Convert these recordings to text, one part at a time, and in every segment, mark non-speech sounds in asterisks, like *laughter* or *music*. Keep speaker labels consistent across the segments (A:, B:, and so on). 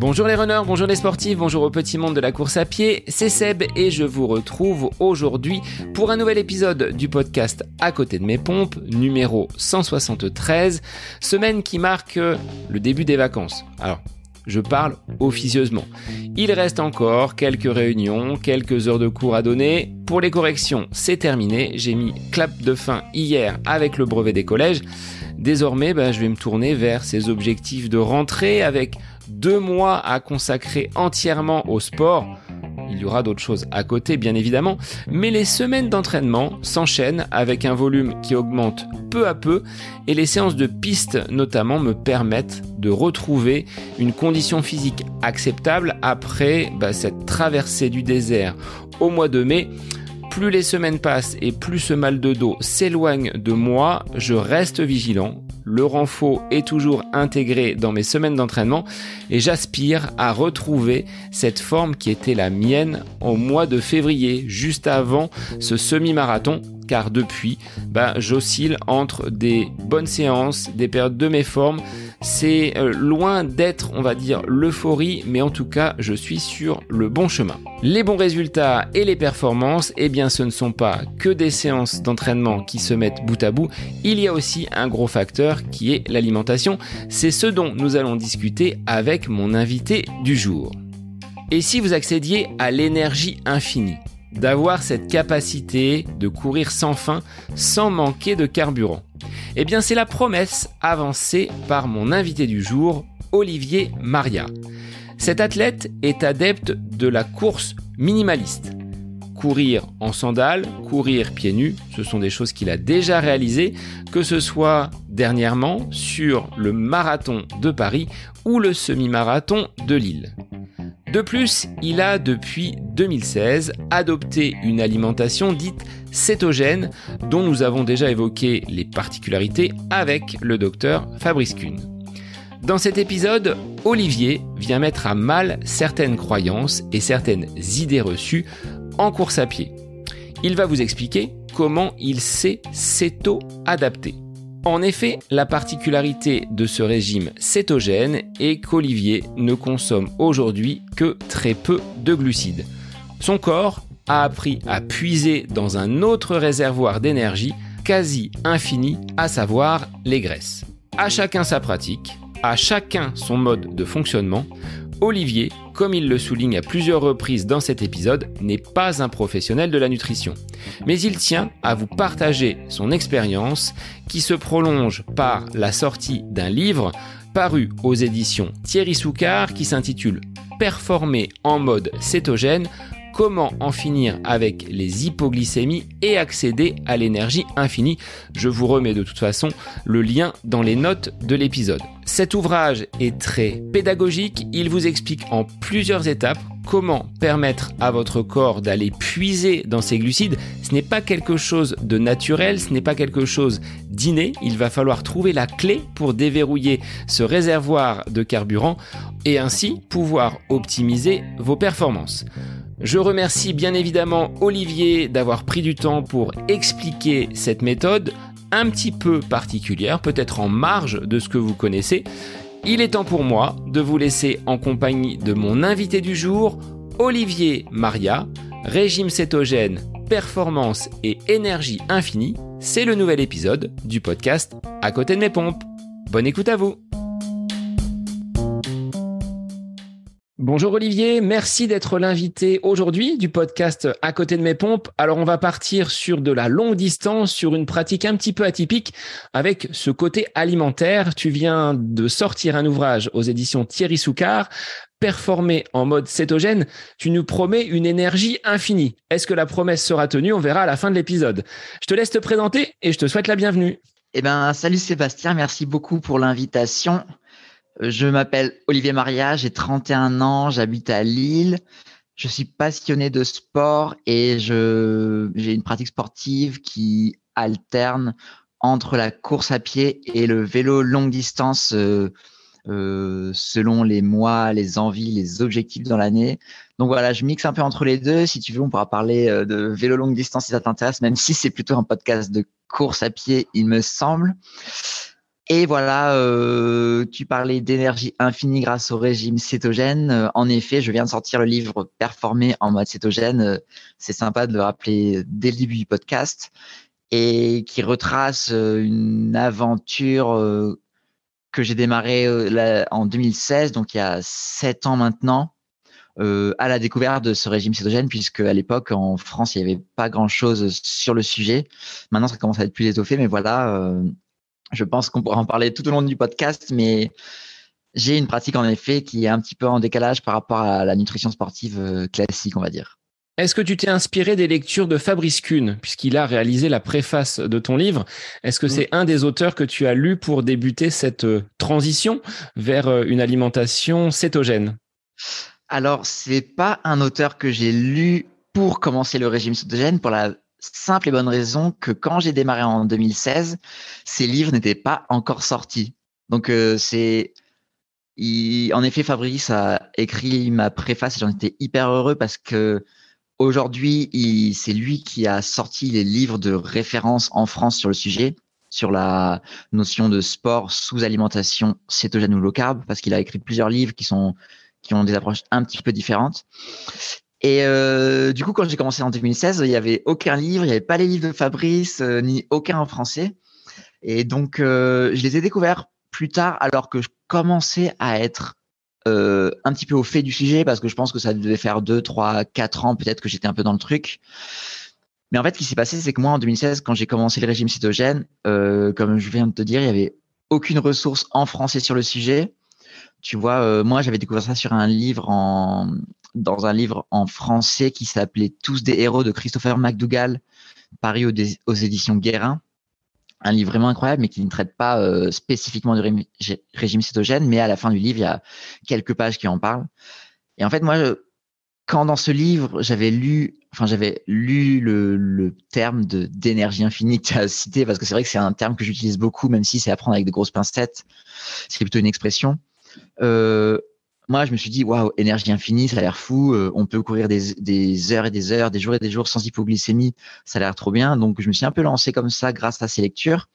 A: Bonjour les runners, bonjour les sportifs, bonjour au petit monde de la course à pied, c'est Seb et je vous retrouve aujourd'hui pour un nouvel épisode du podcast À côté de mes pompes, numéro 173, semaine qui marque le début des vacances. Alors, je parle officieusement. Il reste encore quelques réunions, quelques heures de cours à donner. Pour les corrections, c'est terminé. J'ai mis clap de fin hier avec le brevet des collèges. Désormais, bah, je vais me tourner vers ces objectifs de rentrée avec deux mois à consacrer entièrement au sport. Il y aura d'autres choses à côté, bien évidemment, mais les semaines d'entraînement s'enchaînent avec un volume qui augmente peu à peu et les séances de piste notamment me permettent de retrouver une condition physique acceptable après bah, cette traversée du désert au mois de mai. Plus les semaines passent et plus ce mal de dos s'éloigne de moi, je reste vigilant le renfort est toujours intégré dans mes semaines d'entraînement et j'aspire à retrouver cette forme qui était la mienne au mois de février, juste avant ce semi-marathon car depuis, bah, j'oscille entre des bonnes séances, des périodes de mes formes. C'est euh, loin d'être, on va dire, l'euphorie, mais en tout cas, je suis sur le bon chemin. Les bons résultats et les performances, eh bien, ce ne sont pas que des séances d'entraînement qui se mettent bout à bout. Il y a aussi un gros facteur qui est l'alimentation. C'est ce dont nous allons discuter avec mon invité du jour. Et si vous accédiez à l'énergie infinie d'avoir cette capacité de courir sans fin sans manquer de carburant Eh bien c'est la promesse avancée par mon invité du jour, Olivier Maria. Cet athlète est adepte de la course minimaliste. Courir en sandales, courir pieds nus, ce sont des choses qu'il a déjà réalisées, que ce soit dernièrement sur le marathon de Paris ou le semi-marathon de Lille. De plus, il a depuis 2016 adopté une alimentation dite cétogène dont nous avons déjà évoqué les particularités avec le docteur Fabrice Kuhn. Dans cet épisode, Olivier vient mettre à mal certaines croyances et certaines idées reçues en course à pied. Il va vous expliquer comment il s'est céto-adapté. En effet, la particularité de ce régime cétogène est qu'Olivier ne consomme aujourd'hui que très peu de glucides. Son corps a appris à puiser dans un autre réservoir d'énergie quasi infini, à savoir les graisses. À chacun sa pratique, à chacun son mode de fonctionnement. Olivier, comme il le souligne à plusieurs reprises dans cet épisode, n'est pas un professionnel de la nutrition. Mais il tient à vous partager son expérience qui se prolonge par la sortie d'un livre paru aux éditions Thierry Soucard qui s'intitule Performer en mode cétogène comment en finir avec les hypoglycémies et accéder à l'énergie infinie. Je vous remets de toute façon le lien dans les notes de l'épisode. Cet ouvrage est très pédagogique, il vous explique en plusieurs étapes comment permettre à votre corps d'aller puiser dans ses glucides. Ce n'est pas quelque chose de naturel, ce n'est pas quelque chose d'inné, il va falloir trouver la clé pour déverrouiller ce réservoir de carburant et ainsi pouvoir optimiser vos performances. Je remercie bien évidemment Olivier d'avoir pris du temps pour expliquer cette méthode un petit peu particulière, peut-être en marge de ce que vous connaissez. Il est temps pour moi de vous laisser en compagnie de mon invité du jour, Olivier Maria, régime cétogène, performance et énergie infinie. C'est le nouvel épisode du podcast À côté de mes pompes. Bonne écoute à vous. Bonjour Olivier, merci d'être l'invité aujourd'hui du podcast À côté de mes pompes. Alors on va partir sur de la longue distance, sur une pratique un petit peu atypique avec ce côté alimentaire. Tu viens de sortir un ouvrage aux éditions Thierry Soucard, Performer en mode cétogène. Tu nous promets une énergie infinie. Est-ce que la promesse sera tenue? On verra à la fin de l'épisode. Je te laisse te présenter et je te souhaite la bienvenue.
B: Eh ben, salut Sébastien, merci beaucoup pour l'invitation. Je m'appelle Olivier Maria, j'ai 31 ans, j'habite à Lille. Je suis passionné de sport et j'ai une pratique sportive qui alterne entre la course à pied et le vélo longue distance euh, euh, selon les mois, les envies, les objectifs dans l'année. Donc voilà, je mixe un peu entre les deux. Si tu veux, on pourra parler euh, de vélo longue distance si ça t'intéresse, même si c'est plutôt un podcast de course à pied, il me semble. Et voilà, euh, tu parlais d'énergie infinie grâce au régime cétogène. Euh, en effet, je viens de sortir le livre Performer en mode cétogène. Euh, c'est sympa de le rappeler dès le début du podcast et qui retrace une aventure que j'ai démarrée en 2016, donc il y a sept ans maintenant, à la découverte de ce régime cétogène, puisque à l'époque en France il n'y avait pas grand chose sur le sujet. Maintenant ça commence à être plus étoffé, mais voilà je pense qu'on pourra en parler tout au long du podcast, mais j'ai une pratique en effet qui est un petit peu en décalage par rapport à la nutrition sportive euh, classique, on va dire.
A: Est-ce que tu t'es inspiré des lectures de Fabrice Kuhn, puisqu'il a réalisé la préface de ton livre? Est-ce que c'est un des auteurs que tu as lu pour débuter cette euh, transition vers euh, une alimentation cétogène?
B: Alors, c'est pas un auteur que j'ai lu pour commencer le régime cétogène, pour la simple et bonne raison que quand j'ai démarré en 2016, ces livres n'étaient pas encore sortis. Donc euh, c'est en effet Fabrice a écrit ma préface et j'en étais hyper heureux parce que aujourd'hui c'est lui qui a sorti les livres de référence en France sur le sujet sur la notion de sport sous alimentation cétogène ou low carb parce qu'il a écrit plusieurs livres qui sont qui ont des approches un petit peu différentes et euh, du coup, quand j'ai commencé en 2016, il n'y avait aucun livre, il n'y avait pas les livres de Fabrice, euh, ni aucun en français. Et donc, euh, je les ai découverts plus tard, alors que je commençais à être euh, un petit peu au fait du sujet, parce que je pense que ça devait faire 2, 3, 4 ans peut-être que j'étais un peu dans le truc. Mais en fait, ce qui s'est passé, c'est que moi, en 2016, quand j'ai commencé le régime cytogène, euh, comme je viens de te dire, il n'y avait aucune ressource en français sur le sujet. Tu vois, moi, j'avais découvert ça sur un livre en, dans un livre en français qui s'appelait Tous des héros de Christopher McDougall, paru aux, éditions Guérin. Un livre vraiment incroyable, mais qui ne traite pas euh, spécifiquement du régime cétogène, mais à la fin du livre, il y a quelques pages qui en parlent. Et en fait, moi, quand dans ce livre, j'avais lu, enfin, j'avais lu le, terme d'énergie infinie que tu as cité, parce que c'est vrai que c'est un terme que j'utilise beaucoup, même si c'est à prendre avec de grosses pincettes. C'est plutôt une expression. Euh, moi, je me suis dit, waouh, énergie infinie, ça a l'air fou. Euh, on peut courir des, des, heures et des heures, des jours et des jours sans hypoglycémie. Ça a l'air trop bien. Donc, je me suis un peu lancé comme ça grâce à ces lectures.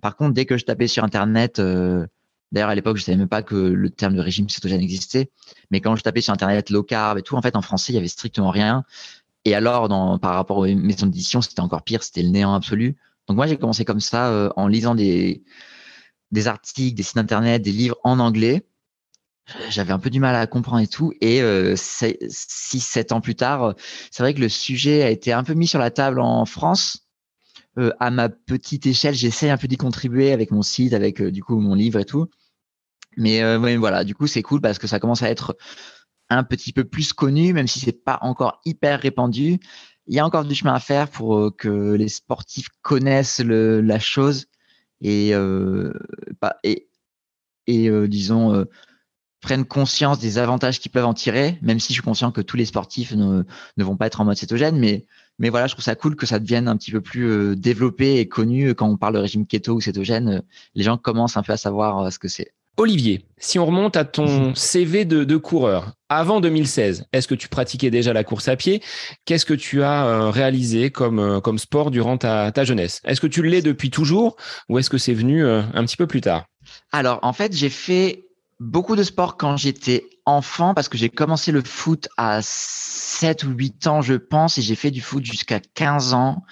B: Par contre, dès que je tapais sur Internet, euh, d'ailleurs, à l'époque, je savais même pas que le terme de régime cétogène existait. Mais quand je tapais sur Internet low carb et tout, en fait, en français, il y avait strictement rien. Et alors, dans, par rapport aux maisons d'édition, c'était encore pire. C'était le néant absolu. Donc, moi, j'ai commencé comme ça euh, en lisant des, des articles, des sites Internet, des livres en anglais j'avais un peu du mal à comprendre et tout. Et euh, six, sept ans plus tard, c'est vrai que le sujet a été un peu mis sur la table en France. Euh, à ma petite échelle, j'essaie un peu d'y contribuer avec mon site, avec euh, du coup mon livre et tout. Mais voilà, du coup c'est cool parce que ça commence à être un petit peu plus connu, même si c'est pas encore hyper répandu. Il y a encore du chemin à faire pour que les sportifs connaissent le, la chose et, et, et disons prennent conscience des avantages qu'ils peuvent en tirer, même si je suis conscient que tous les sportifs ne, ne vont pas être en mode cétogène, mais mais voilà, je trouve ça cool que ça devienne un petit peu plus euh, développé et connu quand on parle de régime keto ou cétogène. Euh, les gens commencent un peu à savoir euh, ce que c'est.
A: Olivier, si on remonte à ton CV de, de coureur, avant 2016, est-ce que tu pratiquais déjà la course à pied? Qu'est-ce que tu as réalisé comme, comme sport durant ta, ta jeunesse? Est-ce que tu l'es depuis toujours ou est-ce que c'est venu un petit peu plus tard?
B: Alors, en fait, j'ai fait beaucoup de sport quand j'étais enfant parce que j'ai commencé le foot à 7 ou 8 ans, je pense, et j'ai fait du foot jusqu'à 15 ans.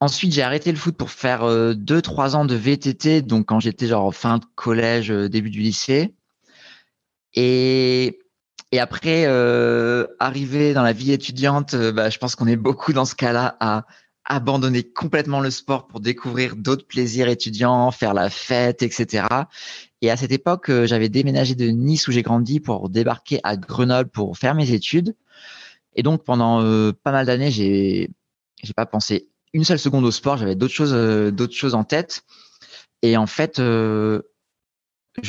B: Ensuite, j'ai arrêté le foot pour faire 2-3 euh, ans de VTT, donc quand j'étais genre fin de collège, euh, début du lycée. Et, et après, euh, arrivé dans la vie étudiante, euh, bah, je pense qu'on est beaucoup dans ce cas-là à abandonner complètement le sport pour découvrir d'autres plaisirs étudiants, faire la fête, etc. Et à cette époque, euh, j'avais déménagé de Nice où j'ai grandi pour débarquer à Grenoble pour faire mes études. Et donc pendant euh, pas mal d'années, j'ai j'ai pas pensé une seule seconde au sport. J'avais d'autres choses euh, d'autres choses en tête. Et en fait, je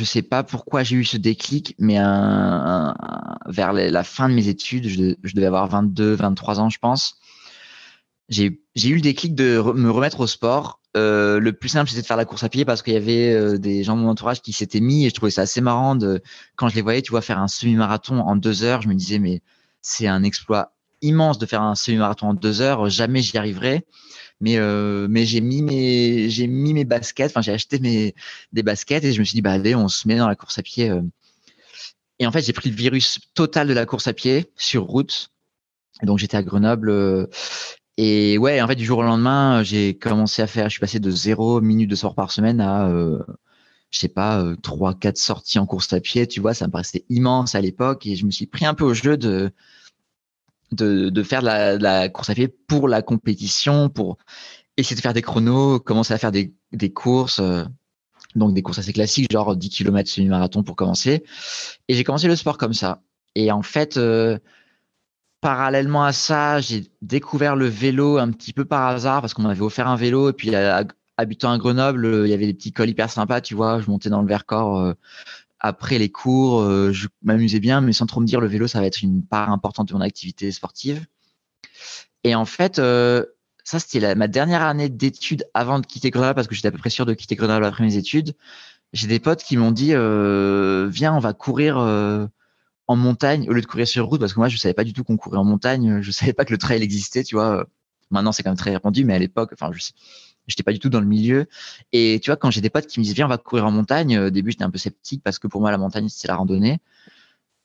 B: sais pas pourquoi j'ai eu ce déclic, mais vers la fin de mes études, je, je devais avoir 22, 23 ans, je pense. J'ai eu le déclic de me remettre au sport euh, le plus simple, c'était de faire la course à pied parce qu'il y avait euh, des gens de mon entourage qui s'étaient mis et je trouvais ça assez marrant de, quand je les voyais, tu vois, faire un semi-marathon en deux heures, je me disais, mais c'est un exploit immense de faire un semi-marathon en deux heures. Jamais j'y arriverai. Mais, euh, mais j'ai mis mes, j'ai mis mes baskets. Enfin, j'ai acheté mes, des baskets et je me suis dit, bah, allez, on se met dans la course à pied. euh. Et en fait, j'ai pris le virus total de la course à pied sur route. Donc, j'étais à Grenoble. Euh, et ouais, en fait, du jour au lendemain, j'ai commencé à faire, je suis passé de zéro minute de sport par semaine à, euh, je sais pas, euh, trois, quatre sorties en course à pied. Tu vois, ça me paraissait immense à l'époque et je me suis pris un peu au jeu de, de, de faire de la, de la course à pied pour la compétition, pour essayer de faire des chronos, commencer à faire des, des courses, euh, donc des courses assez classiques, genre 10 km semi-marathon pour commencer. Et j'ai commencé le sport comme ça. Et en fait, euh, parallèlement à ça, j'ai découvert le vélo un petit peu par hasard parce qu'on m'avait offert un vélo et puis habitant à Grenoble, euh, il y avait des petits cols hyper sympas, tu vois, je montais dans le Vercors euh, après les cours, euh, je m'amusais bien, mais sans trop me dire le vélo, ça va être une part importante de mon activité sportive. Et en fait, ça c'était ma dernière année d'études avant de quitter Grenoble parce que j'étais à peu près sûr de quitter Grenoble après mes études. J'ai des potes qui m'ont dit viens, on va courir en montagne au lieu de courir sur route parce que moi je savais pas du tout qu'on courait en montagne, je savais pas que le trail existait, tu vois. Maintenant c'est quand même très répandu, mais à l'époque, enfin je j'étais pas du tout dans le milieu. Et tu vois, quand j'ai des potes qui me disent viens, on va courir en montagne, au début j'étais un peu sceptique parce que pour moi la montagne c'est la randonnée.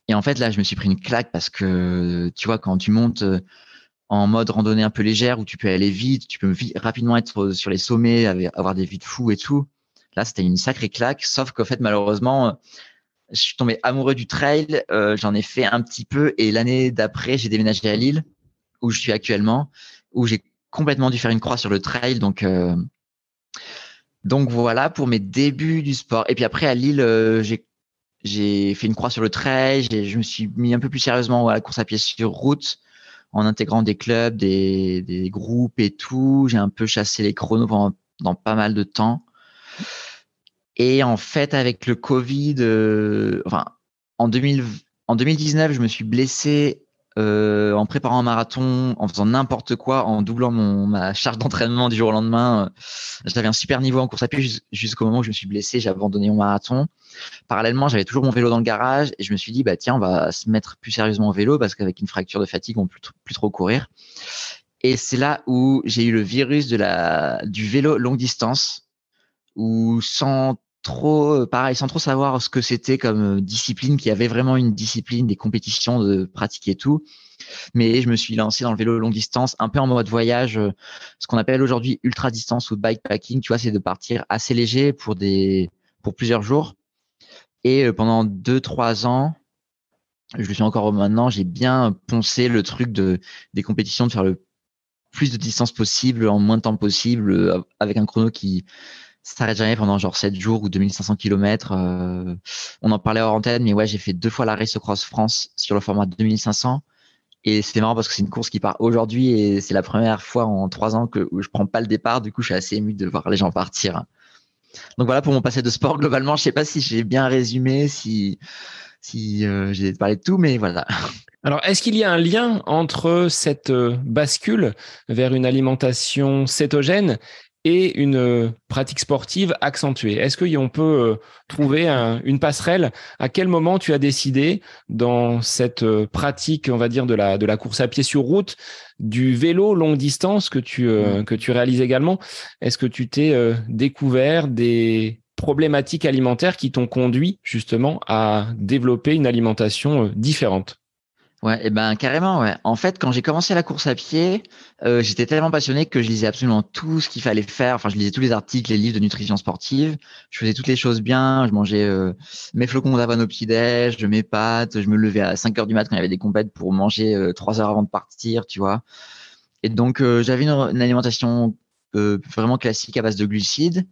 B: Et en fait là je me suis pris une claque parce que tu vois quand tu montes euh, en mode randonnée un peu légère où tu peux aller vite, tu peux rapidement être sur les sommets, avoir des vues de fou et tout. Là c'était une sacrée claque, sauf qu'en fait malheureusement euh, je suis tombé amoureux du trail, euh, j'en ai fait un petit peu et l'année d'après j'ai déménagé à Lille où je suis actuellement, où j'ai complètement dû faire une croix sur le trail. Donc, euh, donc voilà pour mes débuts du sport. Et puis après à Lille, euh, j'ai j'ai fait une croix sur le trail. Je me suis mis un peu plus sérieusement à la course à pied sur route en intégrant des clubs, des, des groupes et tout. J'ai un peu chassé les chronos pendant dans pas mal de temps. Et en fait, avec le Covid, euh, en, 2000, en 2019, je me suis blessé euh, en préparant un marathon, en faisant n'importe quoi, en doublant ma charge d'entraînement du jour au lendemain. Euh, J'avais un super niveau en course à pied jus- jusqu'au moment où je me suis blessé, j'ai abandonné mon marathon. Parallèlement, j'avais toujours mon vélo dans le garage et je me suis dit, bah tiens, on va se mettre plus sérieusement au vélo parce qu'avec une fracture de fatigue, on peut plus, tr- plus trop courir. Et c'est là où j'ai eu le virus du vélo longue distance, où sans trop, euh, pareil, sans trop savoir ce que c'était comme euh, discipline, qui avait vraiment une discipline, des compétitions de pratique et tout. Mais je me suis lancé dans le vélo longue distance, un peu en mode voyage, euh, ce qu'on appelle aujourd'hui ultra distance ou bikepacking. Tu vois, c'est de partir assez léger pour des, pour plusieurs jours. Et pendant deux, trois ans, je le suis encore maintenant, j'ai bien poncé le truc de, des compétitions, de faire le plus de distance possible en moins de temps possible, avec un chrono qui s'arrête jamais pendant genre 7 jours ou 2500 km. Euh, on en parlait hors antenne, mais ouais, j'ai fait deux fois la Race Cross France sur le format 2500. Et c'est marrant parce que c'est une course qui part aujourd'hui et c'est la première fois en trois ans que où je prends pas le départ. Du coup, je suis assez ému de voir les gens partir. Donc voilà pour mon passé de sport. Globalement, je sais pas si j'ai bien résumé, si si euh, j'ai parlé de tout, mais voilà. *laughs*
A: Alors, est-ce qu'il y a un lien entre cette euh, bascule vers une alimentation cétogène et une euh, pratique sportive accentuée. Est-ce qu'on peut euh, trouver un- une passerelle? À quel moment tu as décidé dans cette euh, pratique, on va dire, de la, de la course à pied sur route, du vélo longue distance que tu, euh, que tu réalises également? Est-ce que tu t'es découvert des problématiques alimentaires qui t'ont conduit justement à développer une alimentation différente?
B: Ouais, et ben carrément, ouais. En fait, quand j'ai commencé la course à pied, euh, j'étais tellement passionné que je lisais absolument tout ce qu'il fallait faire. Enfin, je lisais tous les articles, les livres de nutrition sportive. Je faisais toutes les choses bien. Je mangeais euh, mes flocons d'avoine au petit-déj, mes pâtes. Je me levais à 5 heures du mat quand il y avait des compètes pour manger euh, 3 heures avant de partir, tu vois. Et donc, euh, j'avais une, une alimentation euh, vraiment classique à base de glucides.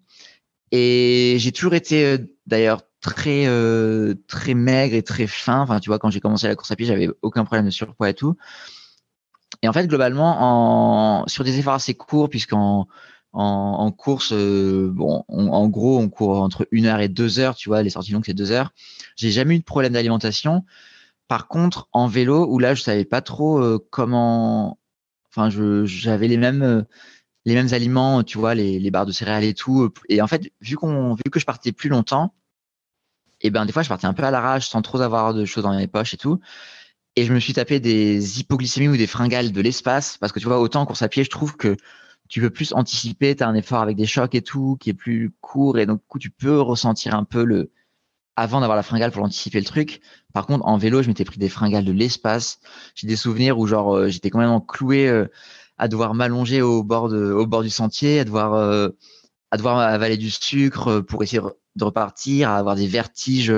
B: Et j'ai toujours été euh, d'ailleurs très euh, très maigre et très fin. Enfin, tu vois, quand j'ai commencé la course à pied, j'avais aucun problème de surpoids et tout. Et en fait, globalement, en, sur des efforts assez courts, puisqu'en en, en course, euh, bon, on- en gros, on court entre une heure et deux heures, tu vois, les sorties longues, c'est deux heures. J'ai jamais eu de problème d'alimentation. Par contre, en vélo, où là, je savais pas trop euh, comment. Enfin, j'avais les mêmes les mêmes aliments, tu vois, les, les barres de céréales et tout. Et en fait, vu qu'on vu que je partais plus longtemps, et ben des fois, je partais un peu à l'arrache, sans trop avoir de choses dans mes poches et tout. Et je me suis tapé des hypoglycémies ou des fringales de l'espace parce que tu vois, autant en course à pied, je trouve que tu peux plus anticiper, tu as un effort avec des chocs et tout qui est plus court et donc du coup tu peux ressentir un peu le avant d'avoir la fringale pour anticiper le truc. Par contre, en vélo, je m'étais pris des fringales de l'espace. J'ai des souvenirs où genre euh, j'étais complètement cloué euh, à devoir m'allonger au bord de, au bord du sentier, à devoir euh, à devoir avaler du sucre pour essayer de repartir, à avoir des vertiges,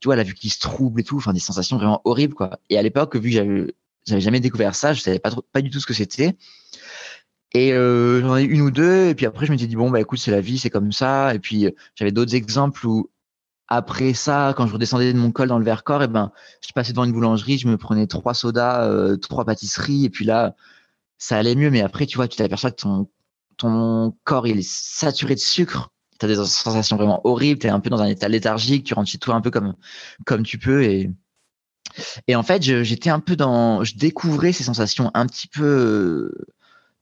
B: tu vois, la vue qui se trouble et tout, enfin des sensations vraiment horribles quoi. Et à l'époque, vu que j'avais jamais découvert ça, je savais pas du tout ce que c'était. Et euh, j'en ai une ou deux, et puis après je me suis dit bon bah écoute c'est la vie, c'est comme ça. Et puis j'avais d'autres exemples où après ça, quand je redescendais de mon col dans le Vercors, et eh ben je passais devant une boulangerie, je me prenais trois sodas, euh, trois pâtisseries, et puis là ça allait mieux. Mais après tu vois, tu t'aperçois que ton ton corps il est saturé de sucre. Tu as des sensations vraiment horribles, tu es un peu dans un état léthargique, tu rentres chez toi un peu comme comme tu peux et et en fait, j'étais un peu dans je découvrais ces sensations un petit peu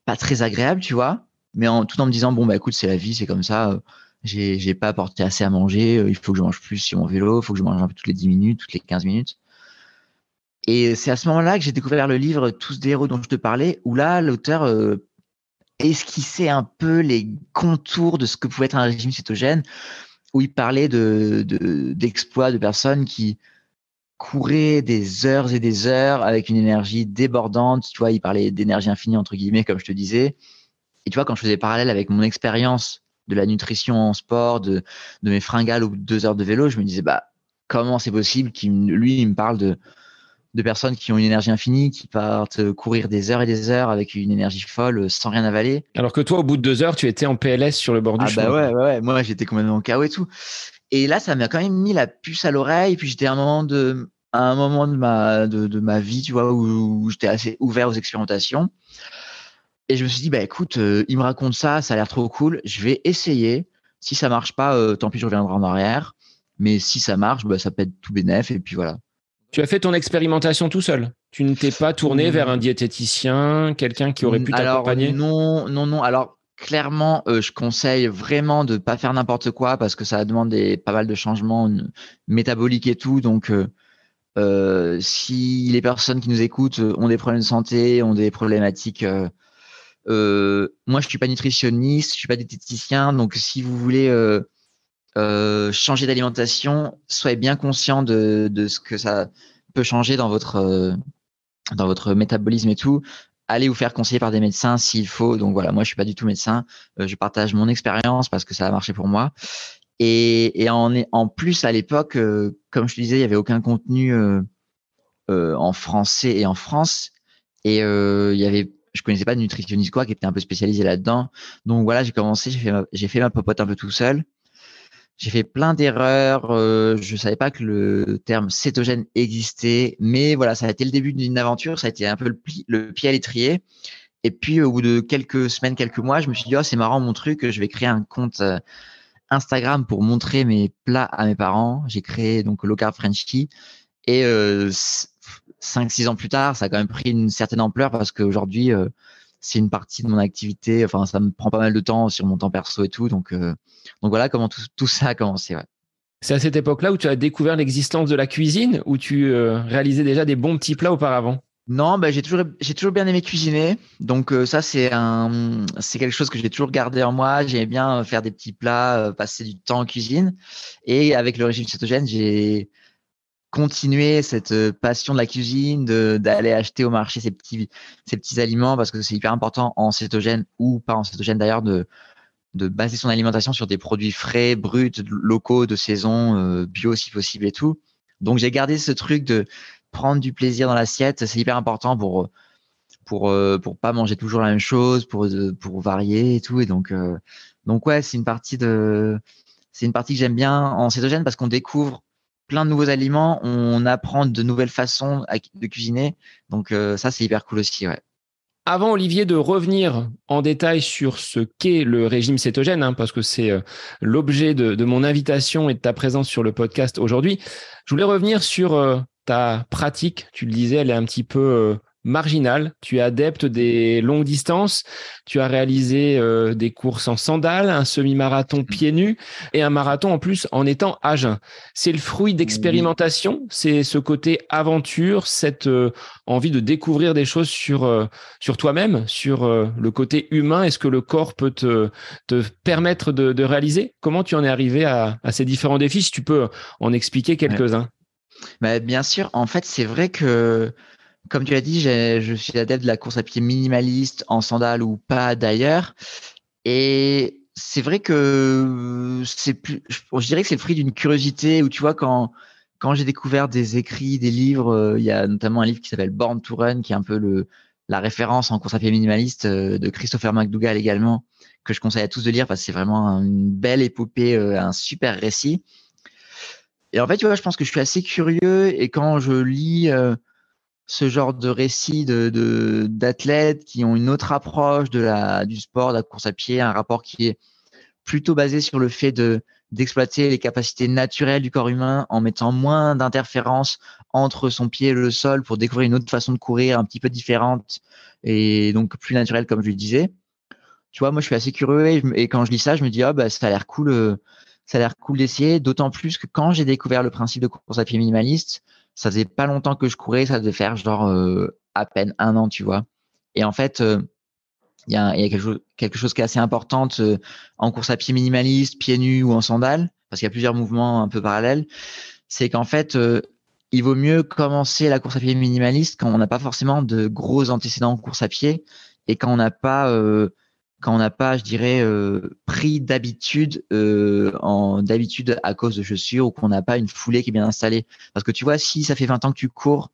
B: pas très agréable, tu vois, mais tout en me disant bon bah écoute c'est la vie, c'est comme ça. Euh, j'ai pas apporté assez à manger, euh, il faut que je mange plus sur mon vélo, il faut que je mange un peu toutes les 10 minutes, toutes les 15 minutes. Et c'est à ce moment-là que j'ai découvert le livre Tous des héros dont je te parlais, où là l'auteur euh, esquissait un peu les contours de ce que pouvait être un régime cétogène, où il parlait de d'exploits de, de personnes qui courait des heures et des heures avec une énergie débordante. Tu vois, il parlait d'énergie infinie, entre guillemets, comme je te disais. Et tu vois, quand je faisais parallèle avec mon expérience de la nutrition en sport, de, de mes fringales ou deux heures de vélo, je me disais, bah, comment c'est possible qu'il, lui, il me parle de, de personnes qui ont une énergie infinie, qui partent courir des heures et des heures avec une énergie folle sans rien avaler.
A: Alors que toi, au bout de deux heures, tu étais en PLS sur le bord du
B: ah
A: chemin.
B: Bah ouais, ouais, ouais. Moi, j'étais complètement KO et tout. Et là, ça m'a quand même mis la puce à l'oreille. Puis j'étais à un moment de, à un moment de ma, de, de ma vie, tu vois, où, j'étais assez ouvert aux expérimentations. Et je me suis dit, bah écoute, euh, il me raconte ça, ça a l'air trop cool, je vais essayer. Si ça marche pas, euh, tant pis, je reviendrai en arrière. Mais si ça marche, bah, ça peut être tout bénef. Et puis voilà.
A: Tu as fait ton expérimentation tout seul. Tu ne t'es pas tourné vers un diététicien, quelqu'un qui aurait pu t'accompagner?
B: Non, non, non. Alors clairement, euh, je conseille vraiment de pas faire n'importe quoi parce que ça demande des, pas mal de changements métaboliques et tout. Donc euh, si les personnes qui nous écoutent ont des problèmes de santé, ont des problématiques, euh, euh, moi je suis pas nutritionniste, je suis pas diététicien, donc si vous voulez euh, changer d'alimentation, soyez bien conscient de, de, ce que ça peut changer dans votre dans votre métabolisme et tout. Allez vous faire conseiller par des médecins s'il faut. Donc voilà, moi je suis pas du tout médecin. je partage mon expérience parce que ça a marché pour moi. Et, et en, plus, à l'époque, euh, comme je te disais, il y avait aucun contenu euh, euh, en français et en France. Et il y avait, je connaissais pas de nutritionniste quoi qui était un peu spécialisé là-dedans. Donc voilà, j'ai commencé, j'ai fait, ma, j'ai fait ma popote un peu tout seul. J'ai fait plein d'erreurs. Euh, je savais pas que le terme cétogène existait, mais voilà, ça a été le début d'une aventure. Ça a été un peu le, le pied à l'étrier. Et puis au bout de quelques semaines, quelques mois, je me suis dit oh c'est marrant mon truc, je vais créer un compte Instagram pour montrer mes plats à mes parents. J'ai créé donc Low Carb et euh, 5-6 ans plus tard, ça a quand même pris une certaine ampleur parce qu'aujourd'hui, euh, c'est une partie de mon activité. Enfin, ça me prend pas mal de temps sur mon temps perso et tout. Donc, euh, donc voilà comment tout, tout ça a commencé. Ouais.
A: C'est à cette époque-là où tu as découvert l'existence de la cuisine, où tu euh, réalisais déjà des bons petits plats auparavant?
B: Non, bah, j'ai toujours, j'ai toujours bien aimé cuisiner. Donc euh, ça, c'est un, c'est quelque chose que j'ai toujours gardé en moi. J'aimais bien faire des petits plats, euh, passer du temps en cuisine. Et avec le régime cétogène, j'ai continué cette euh, passion de la cuisine, d'aller acheter au marché ces petits, ces petits aliments parce que c'est hyper important en cétogène ou pas en cétogène d'ailleurs de de baser son alimentation sur des produits frais, bruts, locaux, de saison, bio si possible et tout. Donc j'ai gardé ce truc de prendre du plaisir dans l'assiette, c'est hyper important pour pour euh, pour pas manger toujours la même chose, pour pour varier et tout. Et donc euh, donc ouais, c'est une partie de c'est une partie que j'aime bien en cétogène parce qu'on découvre plein de nouveaux aliments, on apprend de nouvelles façons de cuisiner. Donc euh, ça c'est hyper cool aussi.
A: Avant, Olivier, de revenir en détail sur ce qu'est le régime cétogène, hein, parce que c'est l'objet de, mon invitation et de ta présence sur le podcast aujourd'hui, je voulais revenir sur ta pratique, tu le disais, elle est un petit peu euh, marginal. Tu es adepte des longues distances. Tu as réalisé euh, des courses en sandales, un semi-marathon mmh. pieds nus et un marathon en plus en étant à jeun. C'est le fruit d'expérimentation. C'est ce côté aventure, cette euh, envie de découvrir des choses sur euh, sur toi-même, sur le côté humain. Est-ce que le corps peut te te permettre de, réaliser? Comment tu en es arrivé à, ces différents défis? Si tu peux en expliquer quelques-uns.
B: Bah, bien sûr. En fait, c'est vrai que comme tu l'as dit, je suis adepte de la course à pied minimaliste en sandales ou pas d'ailleurs. Et c'est vrai que c'est plus, je, dirais que c'est le fruit d'une curiosité où tu vois, quand, quand j'ai découvert des écrits, des livres, euh, il y a notamment un livre qui s'appelle Born to Run, qui est un peu le, la référence en course à pied minimaliste euh, de Christopher McDougall également, que je conseille à tous de lire parce que c'est vraiment une belle épopée, euh, un super récit. Et en fait, tu vois, je pense que je suis assez curieux et quand je lis ce genre de récits de d'athlètes qui ont une autre approche de la du sport, de la course à pied, un rapport qui est plutôt basé sur le fait de d'exploiter les capacités naturelles du corps humain en mettant moins d'interférences entre son pied et le sol pour découvrir une autre façon de courir un petit peu différente et donc plus naturelle comme je le disais. Tu vois, moi je suis assez curieux et, quand je lis ça, je me dis ah bah ça a l'air cool, euh, ça a l'air cool d'essayer. D'autant plus que quand j'ai découvert le principe de course à pied minimaliste, ça faisait pas longtemps que je courais, ça devait faire genre euh, à peine un an, tu vois. Et en fait, euh, il y a, y a quelque, chose, quelque, chose, qui est assez important euh, en course à pied minimaliste, pieds nus ou en sandales, parce qu'il y a plusieurs mouvements un peu parallèles. C'est qu'en fait, il vaut mieux commencer la course à pied minimaliste quand on n'a pas forcément de gros antécédents en course à pied et quand on n'a pas quand on n'a pas, je dirais, euh, pris d'habitude euh, en d'habitude à cause de chaussures ou qu'on n'a pas une foulée qui est bien installée. Parce que tu vois, si ça fait 20 ans que tu cours,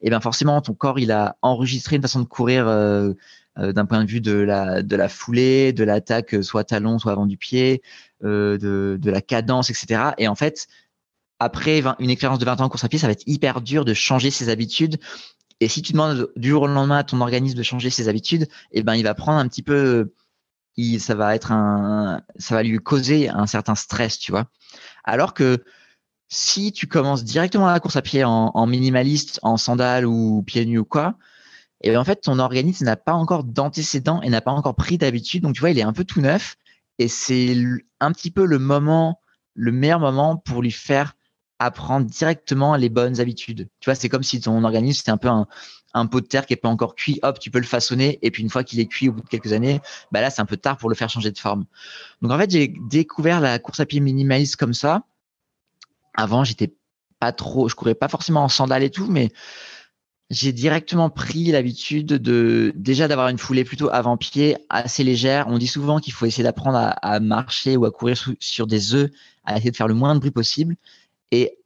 B: et eh bien forcément ton corps il a enregistré une façon de courir euh, d'un point de vue de la de la foulée, de l'attaque soit talon, soit avant du pied, de, de la cadence, etc. Et en fait, après une expérience de 20 ans en course à pied, ça va être hyper dur de changer ses habitudes et si tu demandes du jour au lendemain à ton organisme de changer ses habitudes, eh ben il va prendre un petit peu, il, ça va être un, ça va lui causer un certain stress, tu vois. Alors que si tu commences directement la course à pied en, minimaliste, en sandales ou pieds nus ou quoi, et eh ben en fait ton organisme n'a pas encore d'antécédents et n'a pas encore pris d'habitude, donc tu vois il est un peu tout neuf et c'est un petit peu le moment, le meilleur moment pour lui faire apprendre directement les bonnes habitudes. Tu vois, c'est comme si ton organisme, c'était un peu un, pot de terre qui est pas encore cuit, hop, tu peux le façonner, et puis une fois qu'il est cuit au bout de quelques années, bah là, c'est un peu tard pour le faire changer de forme. Donc en fait, j'ai découvert la course à pied minimaliste comme ça. Avant, j'étais pas trop, je courais pas forcément en sandales et tout, mais j'ai directement pris l'habitude de déjà d'avoir une foulée plutôt avant-pied assez légère. On dit souvent qu'il faut essayer d'apprendre à, marcher ou à courir sur des œufs, à essayer de faire le moins de bruit possible. Et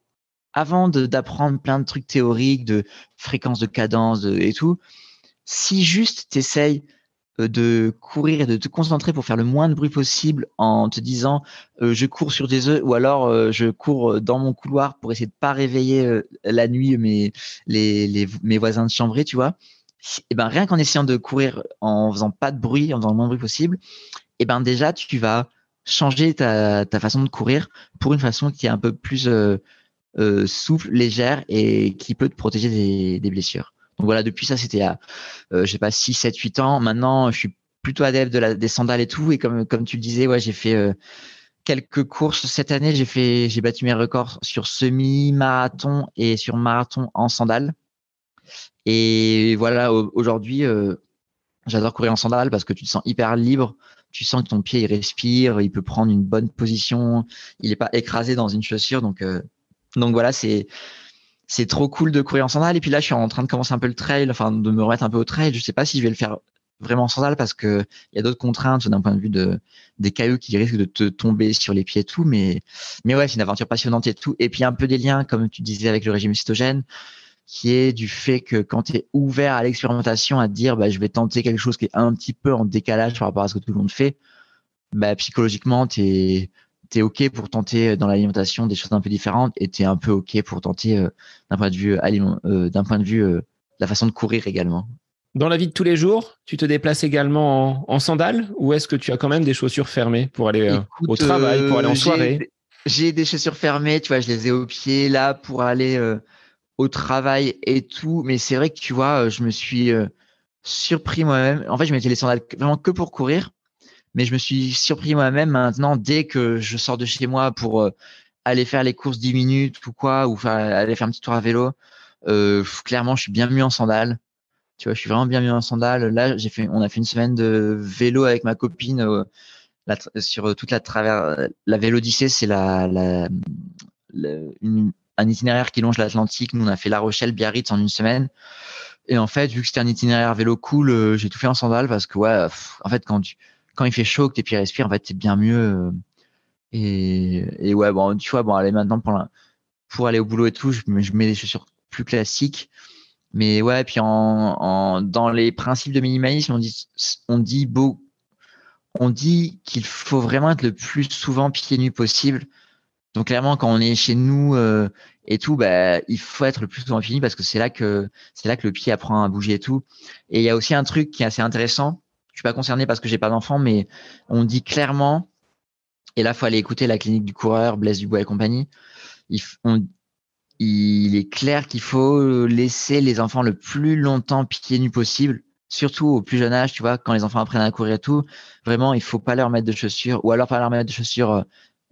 B: avant d'apprendre plein de trucs théoriques, de fréquence de cadence et tout, si juste tu essayes euh, de courir et de te concentrer pour faire le moins de bruit possible en te disant euh, je cours sur des œufs ou alors euh, je cours dans mon couloir pour essayer de pas réveiller la nuit mes, les, mes voisins de chambrée, tu vois. Et eh ben rien qu'en essayant de courir en faisant pas de bruit, en faisant le moins de bruit possible, et eh ben déjà tu vas changer ta, ta, façon de courir pour une façon qui est un peu plus euh, euh, souple, légère et qui peut te protéger des, des blessures. Donc voilà, depuis ça, c'était à, euh, je sais pas, 6, 7, 8 ans. Maintenant, je suis plutôt adepte de la, des sandales et tout. Et comme, comme tu le disais, ouais, j'ai fait euh, quelques courses cette année. J'ai fait, j'ai battu mes records sur semi-marathon et sur marathon en sandales. Et voilà, aujourd'hui, euh, j'adore courir en sandales parce que tu te sens hyper libre tu sens que ton pied il respire, il peut prendre une bonne position, il n'est pas écrasé dans une chaussure. Donc, euh, donc voilà, c'est c'est trop cool de courir en sandales. Et puis là, je suis en train de commencer un peu le trail, enfin de me remettre un peu au trail. Je sais pas si je vais le faire vraiment en sandales parce que il y a d'autres contraintes d'un point de vue de des cailloux qui risquent de te tomber sur les pieds et tout. Mais mais ouais, c'est une aventure passionnante et tout. Et puis un peu des liens, comme tu disais, avec le régime cytogène qui est du fait que quand tu es ouvert à l'expérimentation, à te dire bah, je vais tenter quelque chose qui est un petit peu en décalage par rapport à ce que tout le monde fait, bah, psychologiquement, tu es, es, OK pour tenter dans l'alimentation des choses un peu différentes et tu es un peu OK pour tenter euh, d'un point de vue, euh, d'un point de vue euh, la façon de courir également.
A: Dans la vie de tous les jours, tu te déplaces également en, sandales ou est-ce que tu as quand même des chaussures fermées pour aller au travail, pour aller en soirée?
B: J'ai des chaussures fermées, tu vois, je les ai au pied là pour aller au travail et tout. Mais c'est vrai que tu vois, je me suis surpris moi-même. En fait, je mettais les sandales vraiment que pour courir. Mais je me suis surpris moi-même maintenant dès que je sors de chez moi pour aller faire les courses 10 minutes ou quoi, ou aller faire un petit tour à vélo. clairement, je suis bien mieux en sandales. Tu vois, je suis vraiment bien mieux en sandales. Là, j'ai fait, on a fait une semaine de vélo avec ma copine sur toute la travers. La Vélodyssée, c'est la, la, un itinéraire qui longe l'Atlantique. Nous, on a fait La Rochelle, Biarritz en une semaine. Et en fait, vu que c'était un itinéraire vélo cool, euh, j'ai tout fait en sandales parce que ouais, en fait, quand quand il fait chaud, que tes pieds respirent, en fait, c'est bien mieux. Euh, et, et, ouais, bon, tu vois, bon, allez, maintenant pour pour aller au boulot et tout, je, je mets des chaussures plus classiques. Mais ouais, puis en, en, dans les principes de minimalisme, on dit, on dit beau, on dit qu'il faut vraiment être le plus souvent pieds nus possible. Donc clairement, quand on est chez nous euh, et tout, bah, il faut être le plus souvent nus parce que c'est là que c'est là que le pied apprend à bouger et tout. Et il y a aussi un truc qui est assez intéressant. Je suis pas concerné parce que j'ai pas d'enfant, mais on dit clairement, et là faut aller écouter la clinique du coureur, Blaise Dubois et compagnie. Il est clair qu'il faut laisser les enfants le plus longtemps pieds nus possible surtout au plus jeune âge, tu vois, quand les enfants apprennent à courir et tout, vraiment, il faut pas leur mettre de chaussures, ou alors pas leur mettre de chaussures euh,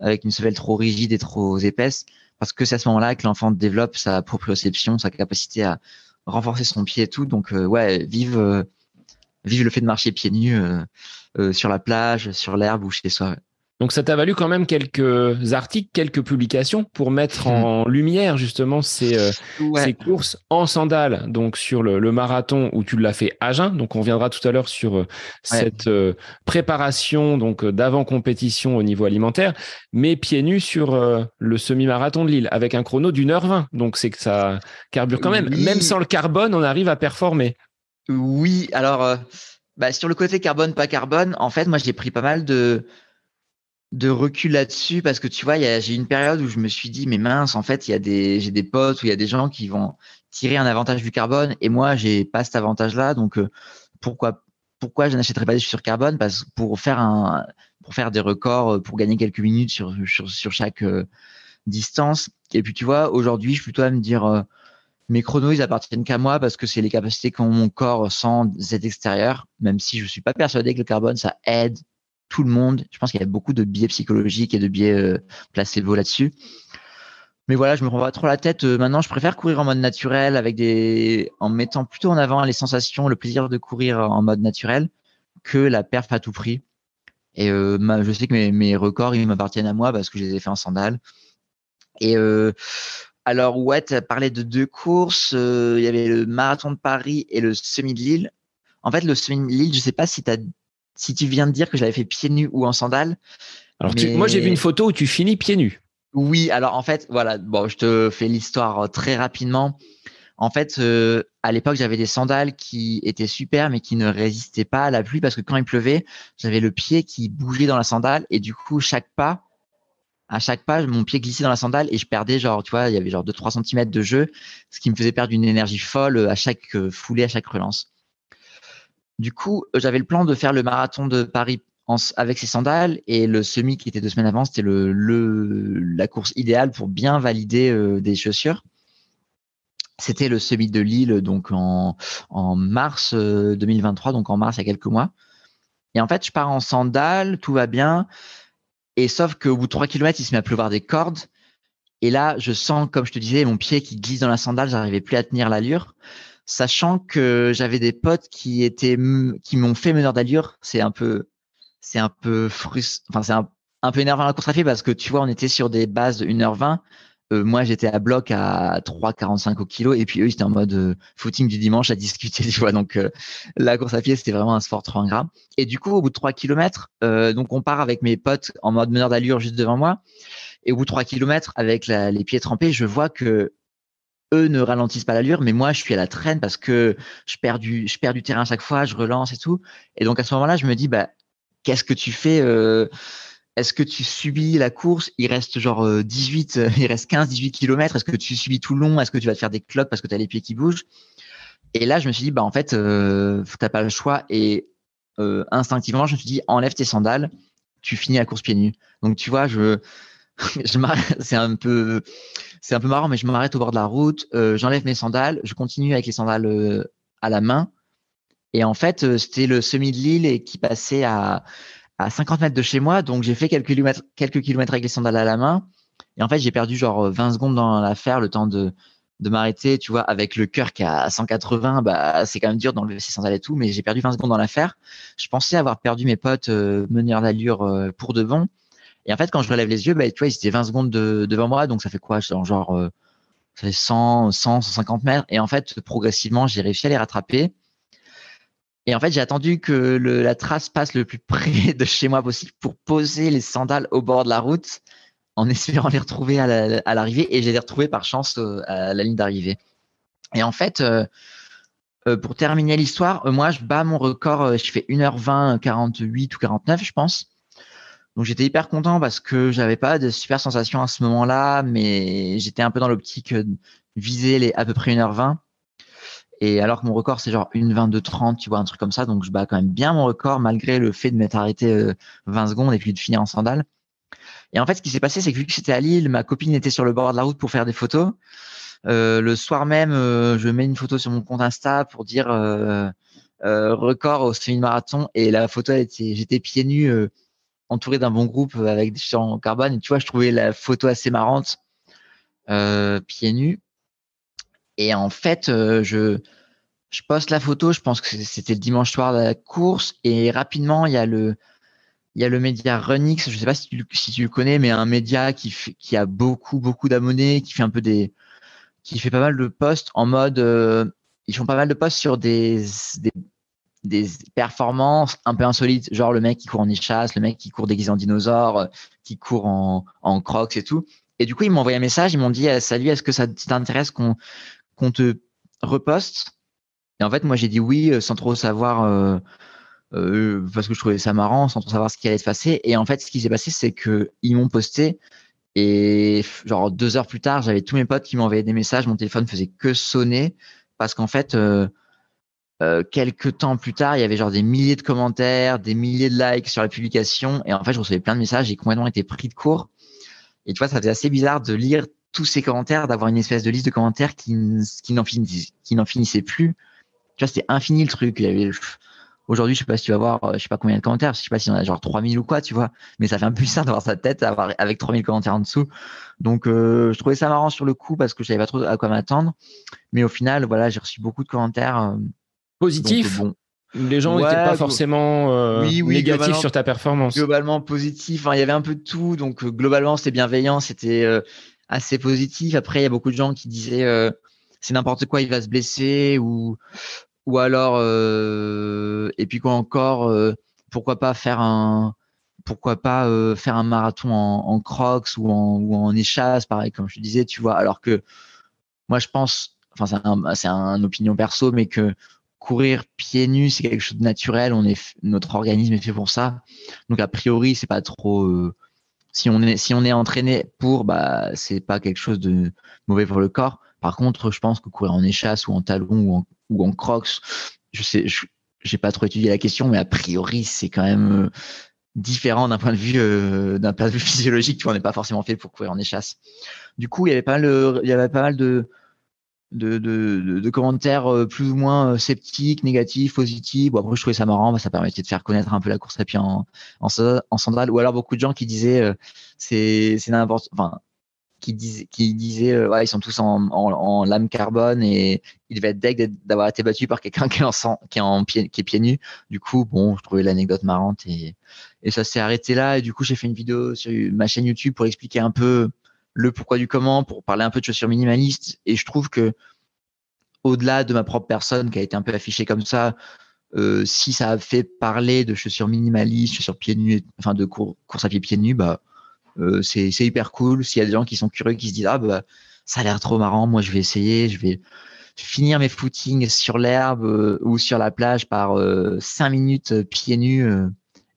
B: avec une semelle trop rigide et trop épaisse, parce que c'est à ce moment-là que l'enfant développe sa proprioception, sa capacité à renforcer son pied et tout. Donc, euh, ouais, vive, euh, vive le fait de marcher pieds nus sur la plage, sur l'herbe ou chez soi.
A: Donc ça t'a valu quand même quelques articles, quelques publications pour mettre hmm. en lumière justement ces, euh, ces courses en sandales. Donc sur le, le marathon où tu l'as fait à jeun. Donc on viendra tout à l'heure sur euh, cette euh, préparation donc d'avant compétition au niveau alimentaire, mais pieds nus sur le semi-marathon de Lille avec un chrono d'une heure vingt. Donc c'est que ça carbure quand même. Même sans le carbone, on arrive à performer.
B: Oui, alors bah, sur le côté carbone pas carbone, en fait moi j'ai pris pas mal de de recul là-dessus parce que tu vois, j'ai une période où je me suis dit, mais mince, en fait, il y a des, j'ai des potes où il y a des gens qui vont tirer un avantage du carbone et moi, j'ai pas cet avantage-là. Donc, euh, pourquoi, pourquoi je n'achèterais pas des chaussures carbone? Parce pour faire un, pour faire des records, euh, pour gagner quelques minutes sur, sur, sur chaque euh, distance. Et puis, tu vois, aujourd'hui, je suis plutôt à me dire, mes chronos, ils appartiennent qu'à moi parce que c'est les capacités qu'ont mon corps sans cet extérieur, même si je suis pas persuadé que le carbone, ça aide tout le monde. Je pense qu'il y a beaucoup de biais psychologiques et de biais euh, placebo là-dessus. Mais voilà, je me prends pas trop la tête. Euh, maintenant, je préfère courir en mode naturel avec des, en mettant plutôt en avant les sensations, le plaisir de courir en mode naturel que la perf à tout prix. Et euh, je sais que mes, mes records, ils m'appartiennent à moi parce que je les ai fait en sandales. Et euh, alors, ouais, tu parlé de deux courses. Euh, il y avait le marathon de Paris et le semi de Lille. En fait, le semi de Lille, je sais pas si tu as si tu viens de dire que je l'avais fait pieds nus ou en sandales.
A: Alors, moi, j'ai vu une photo où tu finis pieds nus.
B: Oui, alors en fait, voilà, bon, je te fais l'histoire euh, très rapidement. En fait, euh, à l'époque, j'avais des sandales qui étaient super, mais qui ne résistaient pas à la pluie parce que quand il pleuvait, j'avais le pied qui bougeait dans la sandale et du coup, chaque pas, à chaque pas, mon pied glissait dans la sandale et je perdais genre, tu vois, il y avait genre 2-3 cm de jeu, ce qui me faisait perdre une énergie folle à chaque euh, foulée, à chaque relance. Du coup, euh, j'avais le plan de faire le marathon de Paris avec ses sandales et le semi qui était deux semaines avant, c'était la course idéale pour bien valider euh, des chaussures. C'était le semi de Lille, donc en, mars 2023, euh, donc en mars il y a quelques mois. Et en fait, je pars en sandales, tout va bien. Et sauf qu'au bout de trois kilomètres, il se met à pleuvoir des cordes. Et là, je sens, comme je te disais, mon pied qui glisse dans la sandale, j'arrivais plus à tenir l'allure sachant que j'avais des potes qui étaient qui m'ont fait meneur d'allure. C'est un peu c'est un peu frustrant. Enfin, c'est un, peu énervant la course à pied parce que tu vois, on était sur des bases de 1h20. Euh, moi, j'étais à bloc à 3,45 au kilo et puis eux, ils étaient en mode euh, footing du dimanche à discuter, *laughs* tu vois. Donc, euh, la course à pied, c'était vraiment un sport trop ingrat. Et du coup, au bout de 3 km, donc on part avec mes potes en mode meneur d'allure juste devant moi. Et au bout de 3 km, avec les pieds trempés, je vois que eux ne ralentissent pas l'allure, mais moi, je suis à la traîne parce que je perds du, je perds du terrain à chaque fois, je relance et tout. Et donc, à ce moment-là, je me dis, bah, qu'est-ce que tu fais euh, Est-ce que tu subis la course? Il reste genre 18, euh, il reste 15, 18 kilomètres. Est-ce que tu subis tout le long? Est-ce que tu vas te faire des cloques parce que tu as les pieds qui bougent? Et là, je me suis dit, bah, en fait, euh, t'as pas le choix. Et euh, instinctivement, je me suis dit, enlève tes sandales, tu finis la course pieds nus. Donc, tu vois, je *laughs* c'est un peu, c'est un peu marrant, mais je m'arrête au bord de la route, euh, j'enlève mes sandales, je continue avec les sandales euh, à la main. Et en fait, euh, c'était le semi de Lille et qui passait à, à 50 mètres de chez moi. Donc, j'ai fait quelques kilomètres, quelques kilomètres avec les sandales à la main. Et en fait, j'ai perdu genre 20 secondes dans l'affaire, le temps de, de m'arrêter, tu vois, avec le cœur qui a 180, bah, c'est quand même dur d'enlever ses sandales et tout, mais j'ai perdu 20 secondes dans l'affaire. Je pensais avoir perdu mes potes euh, meneurs d'allure pour de bon. Et en fait, quand je relève les yeux, bah, tu vois, ils étaient 20 secondes devant moi, donc ça fait quoi? Genre, genre ça fait 100, 100, 150 mètres. Et en fait, progressivement, j'ai réussi à les rattraper. Et en fait, j'ai attendu que la trace passe le plus *laughs* près de chez moi possible pour poser les sandales au bord de la route en *laughs* espérant les retrouver à l'arrivée. et j'ai les retrouvés par chance euh, à la ligne d'arrivée. Et en fait, euh, euh, pour terminer l'histoire, moi, je bats mon record. je fais 1h20, 48 ou 49, je pense. Donc j'étais hyper content parce que j'avais pas de super sensations à ce moment-là, mais j'étais un peu dans l'optique de viser les à peu près 1h20. Et alors que mon record, c'est genre une 22-30, tu vois, un truc comme ça. Donc, je bats quand même bien mon record malgré le fait de m'être arrêté 20 euh, secondes et puis de finir en sandales. Et en fait, ce qui s'est passé, c'est que vu que c'était à Lille, ma copine était sur le bord de la route pour faire des photos. Euh, le soir même, euh, je mets une photo sur mon compte Insta pour dire euh, euh record au semi-marathon. Et la photo, j'étais pieds nus, entouré d'un bon groupe avec des chants en carbone. Et tu vois, je trouvais la photo assez marrante, pieds nus. Et en fait, euh, je, je poste la photo, je pense que c'était le dimanche soir de la course, et rapidement, il y a le, il y a le média Runix, je sais pas si tu, le connais, mais un média qui, qui a beaucoup, beaucoup d'abonnés, qui fait un peu des, qui fait pas mal de posts en mode, euh, ils font pas mal de posts sur des, des, performances un peu insolites, genre le mec qui court en échasse, le mec qui court déguisé en dinosaure, qui court en, crocs et tout. Et du coup, ils m'ont envoyé un message, ils m'ont dit, salut, est-ce que ça t'intéresse qu'on te reposte? Et en fait, moi, j'ai dit oui euh, sans trop savoir, euh, euh, parce que je trouvais ça marrant, sans trop savoir ce qui allait se passer. Et en fait, ce qui s'est passé, c'est que ils m'ont posté. Et genre deux heures plus tard, j'avais tous mes potes qui m'envoyaient des messages. Mon téléphone faisait que sonner parce qu'en fait, quelques temps plus tard, il y avait genre des milliers de commentaires, des milliers de likes sur la publication. Et en fait, je recevais plein de messages. J'ai complètement été pris de court. Et tu vois, ça faisait assez bizarre de lire tous ces commentaires, d'avoir une espèce de liste de commentaires qui, n'en finissait, plus. Tu vois, c'était infini le truc. Il y avait, aujourd'hui, je sais pas si tu vas voir, je sais pas combien de commentaires, je sais pas si on a genre 3000 ou quoi, tu vois, mais ça fait un peu bizarre d'avoir sa tête avoir, avec 3000 commentaires en dessous. Donc, euh, je trouvais ça marrant sur le coup parce que je savais pas trop à quoi m'attendre. Mais au final, voilà, j'ai reçu beaucoup de commentaires. Euh,
A: Positifs. Bon, les gens n'étaient pas forcément euh, négatifs sur ta performance.
B: Globalement positif. il y avait un peu de tout. Donc globalement, c'était bienveillant. C'était assez positif. Après, il y a beaucoup de gens qui disaient euh, c'est n'importe quoi, il va se blesser ou ou alors euh, et puis quoi encore, euh, pourquoi pas faire un pourquoi pas euh, faire un marathon en, en crocs ou en ou en échasse, pareil comme je te disais, tu vois. Alors que moi, je pense, enfin c'est un, c'est un opinion perso, mais que courir pieds nus, c'est quelque chose de naturel. On est notre organisme est fait pour ça. Donc a priori, c'est pas trop euh, si on est si on est entraîné pour, bah c'est pas quelque chose de mauvais pour le corps. Par contre, je pense que courir en échasse ou en talon ou en, crocs, je sais, j'ai pas trop étudié la question, mais a priori c'est quand même euh, différent d'un point de vue euh, d'un point de vue *laughs* physiologique. On n'est pas forcément fait pour courir en échasse. Du coup, il y avait pas mal il y avait pas mal de de, de, de, commentaires euh, plus ou moins euh, sceptiques, négatifs, positifs. Bon, après, je trouvais ça marrant, ça permettait de faire connaître un peu la course à pied en, en, en sandales. Ou alors beaucoup de gens qui disaient euh, c'est n'importe, enfin, qui disaient, qui disaient ouais, ils sont tous en, en, en, lame carbone et ils devaient être deg d'avoir été battus par quelqu'un *laughs* qui est en qui est en pied, qui est pieds nus. Du coup, bon, je trouvais l'anecdote marrante et et ça s'est arrêté là. Et du coup, j'ai fait une vidéo sur ma chaîne YouTube pour expliquer un peu le pourquoi du comment, pour parler un peu de chaussures minimalistes. Et je trouve que au-delà de ma propre personne qui a été un peu affichée comme ça, euh, si ça a fait parler de chaussures minimalistes, chaussures pieds nus, enfin de course à pied pieds nus, bah euh, c'est hyper cool. S'il y a des gens qui sont curieux, qui se disent ah bah ça a l'air trop marrant, moi je vais essayer, je vais finir mes footings sur l'herbe euh, ou sur la plage par cinq minutes pieds nus.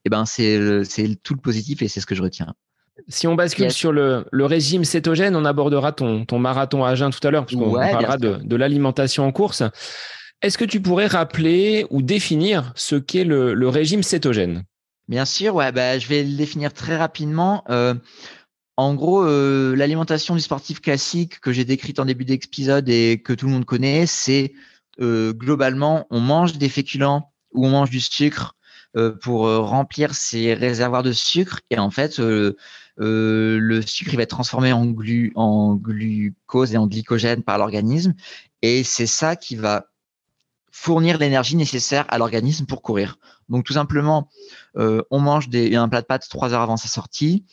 B: et ben c'est c'est tout le positif et c'est ce que je retiens.
A: Si on bascule sur le, régime cétogène, on abordera ton, ton marathon à jeun tout à l'heure, puisqu'on parlera de, l'alimentation en course. Est-ce que tu pourrais rappeler ou définir ce qu'est le, régime cétogène?
B: Bien sûr, ouais, bah, je vais le définir très rapidement. Euh, En gros, euh, l'alimentation du sportif classique que j'ai décrite en début d'épisode et que tout le monde connaît, c'est euh, globalement, on mange des féculents ou on mange du sucre pour remplir ses réservoirs de sucre. Et en fait, le sucre il va être transformé en, glu en glucose et en glycogène par l'organisme. Et c'est ça qui va fournir l'énergie nécessaire à l'organisme pour courir. Donc tout simplement, on mange un plat de pâtes trois heures avant sa sortie.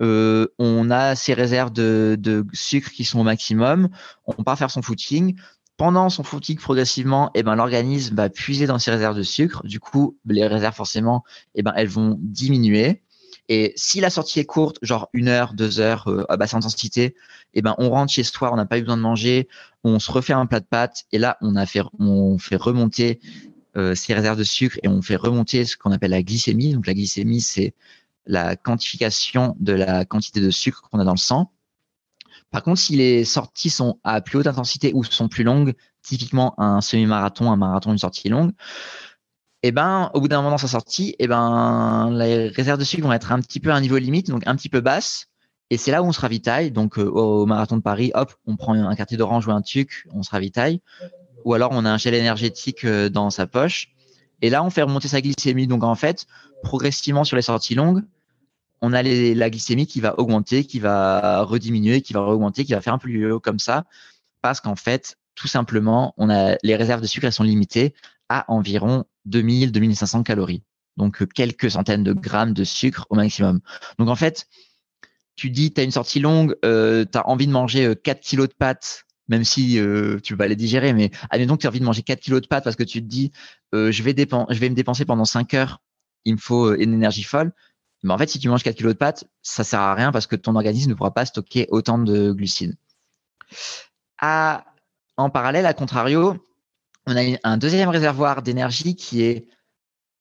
B: Euh, on a ses réserves de, sucre qui sont au maximum, on part faire son footing. Pendant son footing, progressivement, eh ben, l'organisme va puiser dans ses réserves de sucre. Du coup, les réserves, forcément, eh ben, elles vont diminuer. Et si la sortie est courte, genre une heure, deux heures euh, à basse intensité, eh ben, on rentre chez soi, on n'a pas eu besoin de manger, on se refait un plat de pâtes et là, on, fait, on fait remonter euh, ses réserves de sucre et on fait remonter ce qu'on appelle la glycémie. Donc la glycémie, c'est la quantification de la quantité de sucre qu'on a dans le sang. Par contre, si les sorties sont à plus haute intensité ou sont plus longues, typiquement un semi-marathon, un marathon, une sortie longue, eh ben, au bout d'un moment dans sa sortie, eh ben, les réserves de sucre vont être un petit peu à un niveau limite, donc un petit peu basse. Et c'est là où on se ravitaille. Donc, euh, au marathon de Paris, hop, on prend un quartier d'orange ou un tuc, on se ravitaille. Ou alors, on a un gel énergétique euh, dans sa poche. Et là, on fait remonter sa glycémie. Donc, en fait, progressivement sur les sorties longues, on a la glycémie qui va augmenter, qui va rediminuer, qui va augmenter, qui va faire un peu plus haut comme ça, parce qu'en fait, tout simplement, on a les réserves de sucre elles sont limitées à environ 2000-2500 calories. Donc quelques centaines de grammes de sucre au maximum. Donc en fait, tu dis, tu as une sortie longue, euh, tu as envie de manger 4 euh, kilos de pâtes, même si euh, tu vas les digérer, mais admettons que tu as envie de manger 4 kilos de pâtes parce que tu te dis, je, vais je vais me dépenser pendant 5 heures, il me faut une énergie folle. Mais en fait, si tu manges 4 kilos de pâtes, ça sert à rien parce que ton organisme ne pourra pas stocker autant de glucides. en parallèle, à contrario, on a un deuxième réservoir d'énergie qui est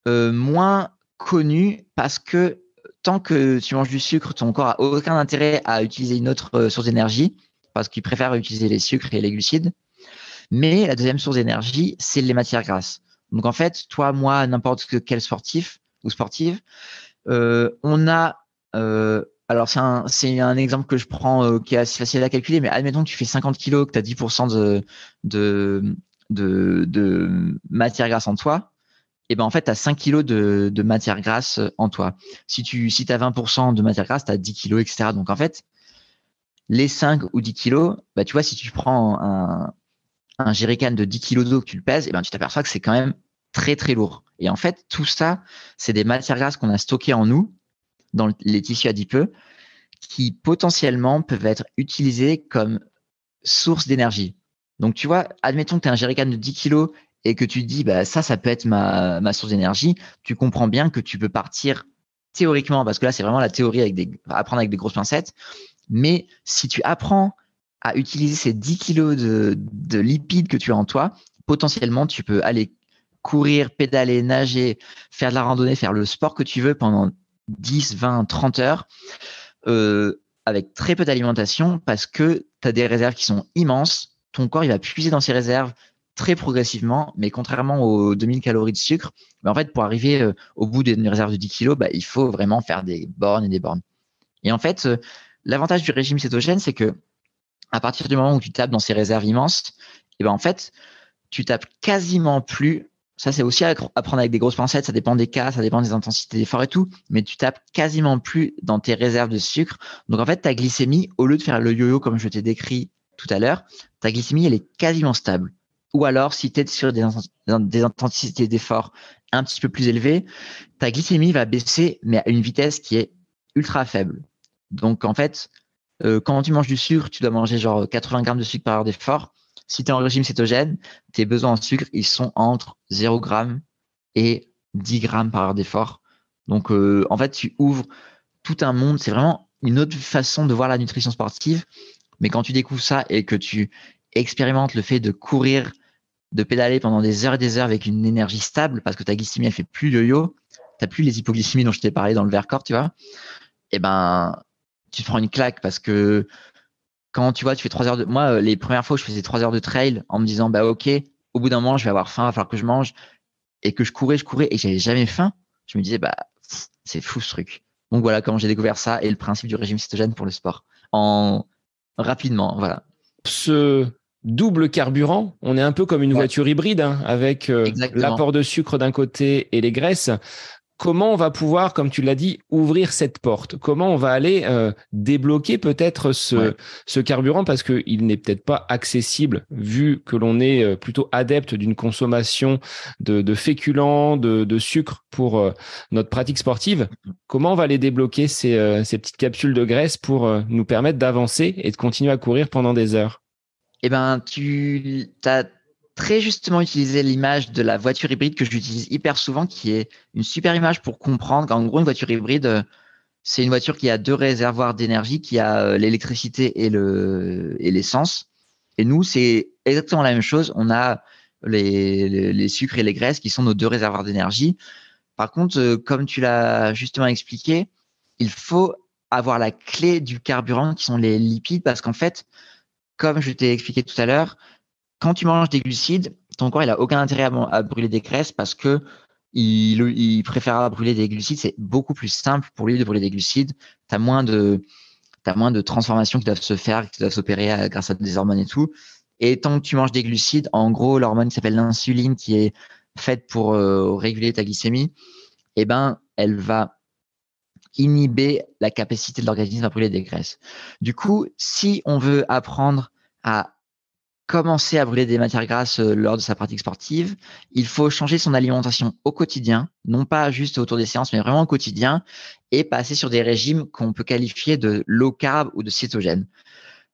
B: euh, moins connu parce que tant que tu manges du sucre, ton corps a aucun intérêt à utiliser une autre euh, source d'énergie parce qu'il préfère utiliser les sucres et les glucides. Mais la deuxième source d'énergie, c'est les matières grasses. Donc en fait, toi, moi, n'importe quel sportif ou sportive, euh, on a, alors c'est un, exemple que je prends euh, qui est assez facile à calculer, mais admettons que tu fais 50 kilos, que tu as 10% de, de, de, matière grasse en toi, et ben en fait, tu as 5 kilos de, matière grasse en toi. Si tu si as 20% de matière grasse, tu as 10 kilos, etc. Donc en fait, les 5 ou 10 kilos, bah, tu vois, si tu prends un, un de 10 kilos d'eau que tu le pèses, et ben tu t'aperçois que c'est quand même très très lourd. Et en fait, tout ça, c'est des matières grasses qu'on a stockées en nous, dans les tissus adipeux, qui potentiellement peuvent être utilisées comme source d'énergie. Donc, tu vois, admettons que tu as un jerrycan de 10 kg et que tu te dis, bah, ça, ça peut être ma, source d'énergie. Tu comprends bien que tu peux partir théoriquement, parce que là, c'est vraiment la théorie avec des, apprendre avec des grosses pincettes. Mais si tu apprends à utiliser ces 10 kg de, de lipides que tu as en toi, potentiellement, tu peux aller courir, pédaler, nager, faire de la randonnée, faire le sport que tu veux pendant 10, 20, 30 heures, euh, avec très peu d'alimentation parce que tu as des réserves qui sont immenses. Ton corps, il va puiser dans ses réserves très progressivement, mais contrairement aux 2000 calories de sucre, en fait, pour arriver euh, au bout d'une réserve de 10 kilos, bah, il faut vraiment faire des bornes et des bornes. Et en fait, euh, l'avantage du régime cétogène, c'est que à partir du moment où tu tapes dans ces réserves immenses, et ben en fait, tu tapes quasiment plus ça, c'est aussi à, prendre avec des grosses pincettes. Ça dépend des cas, ça dépend des intensités d'effort et tout. Mais tu tapes quasiment plus dans tes réserves de sucre. Donc, en fait, ta glycémie, au lieu de faire le yo-yo comme je t'ai décrit tout à l'heure, ta glycémie, elle est quasiment stable. Ou alors, si tu es sur des, intensités d'effort un petit peu plus élevées, ta glycémie va baisser, mais à une vitesse qui est ultra faible. Donc, en fait, euh, quand tu manges du sucre, tu dois manger genre 80 grammes de sucre par heure d'effort. Si tu es en régime cétogène, tes besoins en sucre, ils sont entre 0 g et 10 grammes par heure d'effort. Donc, euh, en fait, tu ouvres tout un monde. C'est vraiment une autre façon de voir la nutrition sportive. Mais quand tu découvres ça et que tu expérimentes le fait de courir, de pédaler pendant des heures et des heures avec une énergie stable, parce que ta glycémie, elle fait plus de yo, tu plus les hypoglycémies dont je t'ai parlé dans le verre corps, tu vois, eh ben, tu te prends une claque parce que quand tu vois, tu fais trois heures de. Moi, les premières fois, je faisais trois heures de trail en me disant, bah ok, au bout d'un moment, je vais avoir faim, il va falloir que je mange, et que je courais, je courais, et j'avais jamais faim. Je me disais, bah c'est fou ce truc. Donc voilà comment j'ai découvert ça et le principe du régime cétogène pour le sport. Rapidement, voilà.
A: Ce double carburant, on est un peu comme une voiture hybride hein, avec euh, l'apport de sucre d'un côté et les graisses comment on va pouvoir, comme tu l'as dit, ouvrir cette porte? Comment on va aller euh, débloquer peut-être ce, ce, carburant? Parce qu'il n'est peut-être pas accessible vu que l'on est euh, plutôt adepte d'une consommation de, de féculents, de, de, sucre pour euh, notre pratique sportive. Comment on va aller débloquer ces, ces petites capsules de graisse pour nous permettre d'avancer et de continuer à courir pendant des heures?
B: Eh ben, tu as très justement utilisé l'image de la voiture hybride que j'utilise hyper souvent, qui est une super image pour comprendre qu'en gros, une voiture hybride, euh, c'est une voiture qui a deux réservoirs d'énergie, qui a euh, l'électricité et le et l'essence. Et nous, c'est exactement la même chose. On a les, les, sucres et les graisses qui sont nos deux réservoirs d'énergie. Par contre, euh, comme tu l'as justement expliqué, il faut avoir la clé du carburant qui sont les lipides parce qu'en fait, comme je t'ai expliqué tout à l'heure, quand tu manges des glucides, ton corps il a aucun intérêt à, brûler des graisses parce que il, préfère brûler des glucides. C'est beaucoup plus simple pour lui de brûler des glucides. Tu moins de as moins de transformations qui doivent se faire, qui doivent s'opérer euh, grâce à des hormones et tout. Et tant que tu manges des glucides, en gros, l'hormone qui s'appelle l'insuline, qui est faite pour euh, réguler ta glycémie, eh ben, elle va inhiber la capacité de l'organisme à brûler des graisses. Du coup, si on veut apprendre à commencer à brûler des matières grasses euh, lors de sa pratique sportive, il faut changer son alimentation au quotidien, non pas juste autour des séances, mais vraiment au quotidien, et passer sur des régimes qu'on peut qualifier de low carb ou de cétogène.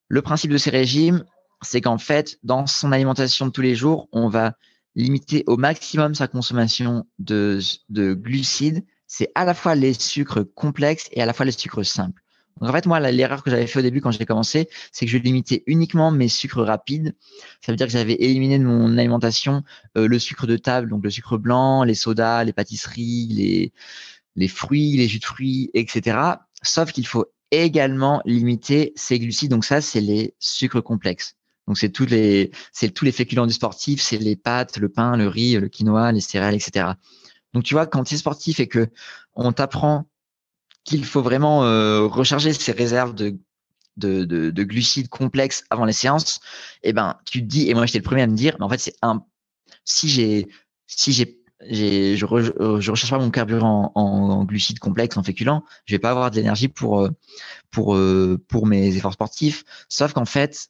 B: Le principe de ces régimes, c'est qu'en fait, dans son alimentation de tous les jours, on va limiter au maximum sa consommation de, de glucides. C'est à la fois les sucres complexes et à la fois les sucres simples. Donc en fait, moi, l'erreur que j'avais fait au début quand j'ai commencé, c'est que je limitais uniquement mes sucres rapides. Ça veut dire que j'avais éliminé de mon alimentation euh, le sucre de table, donc le sucre blanc, les sodas, les pâtisseries, les, les fruits, les jus de fruits, etc. Sauf qu'il faut également limiter ces glucides. Donc ça, c'est les sucres complexes. Donc c'est tous les, c'est tous les féculents du sportif, c'est les pâtes, le pain, le riz, le quinoa, les céréales, etc. Donc tu vois, quand tu es sportif et que on t'apprend qu'il faut vraiment euh, recharger ses réserves de, de, de, glucides complexes avant les séances, eh ben, tu te dis, et moi j'étais le premier à me dire, mais en fait, c'est un, si j'ai, si j'ai, je, re, je recherche pas mon carburant en, glucides complexes, en féculents, je vais pas avoir de l'énergie pour, euh, pour, euh, pour mes efforts sportifs. Sauf qu'en fait,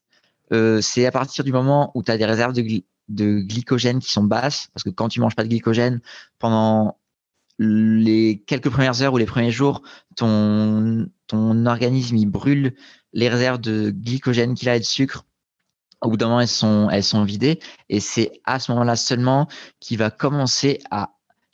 B: c'est à partir du moment où tu as des réserves de, de glycogène qui sont basses, parce que quand tu manges pas de glycogène pendant les quelques premières heures ou les premiers jours, ton, ton organisme il brûle les réserves de glycogène qu'il a et de sucre. Au bout d'un moment, elles sont, elles sont vidées. Et c'est à ce moment-là seulement qu'il va commencer à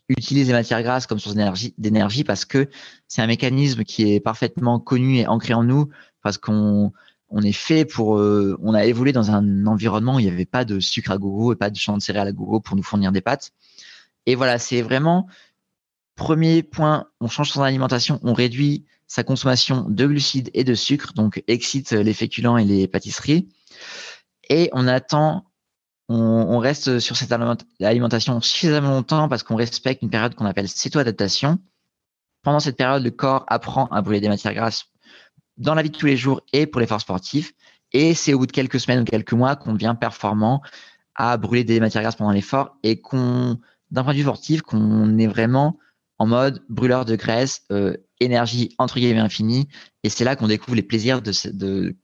B: utiliser les matières grasses comme source d'énergie, parce que c'est un mécanisme qui est parfaitement connu et ancré en nous parce qu'on on est fait pour, euh, on a évolué dans un environnement où il n'y avait pas de sucre à gogo et pas de champ de céréales à gogo pour nous fournir des pâtes. Et voilà, c'est vraiment Premier point, on change son alimentation, on réduit sa consommation de glucides et de sucre, donc excite les féculents et les pâtisseries. Et on attend, on, reste sur cette alimentation suffisamment longtemps parce qu'on respecte une période qu'on appelle céto-adaptation. Pendant cette période, le corps apprend à brûler des matières grasses dans la vie de tous les jours et pour l'effort sportif. Et c'est au bout de quelques semaines ou quelques mois qu'on devient performant à brûler des matières grasses pendant l'effort et qu'on, d'un point de vue sportif, qu'on est vraiment en mode brûleur de graisse, euh, énergie entre guillemets infinie. Et c'est là qu'on découvre les plaisirs de, de,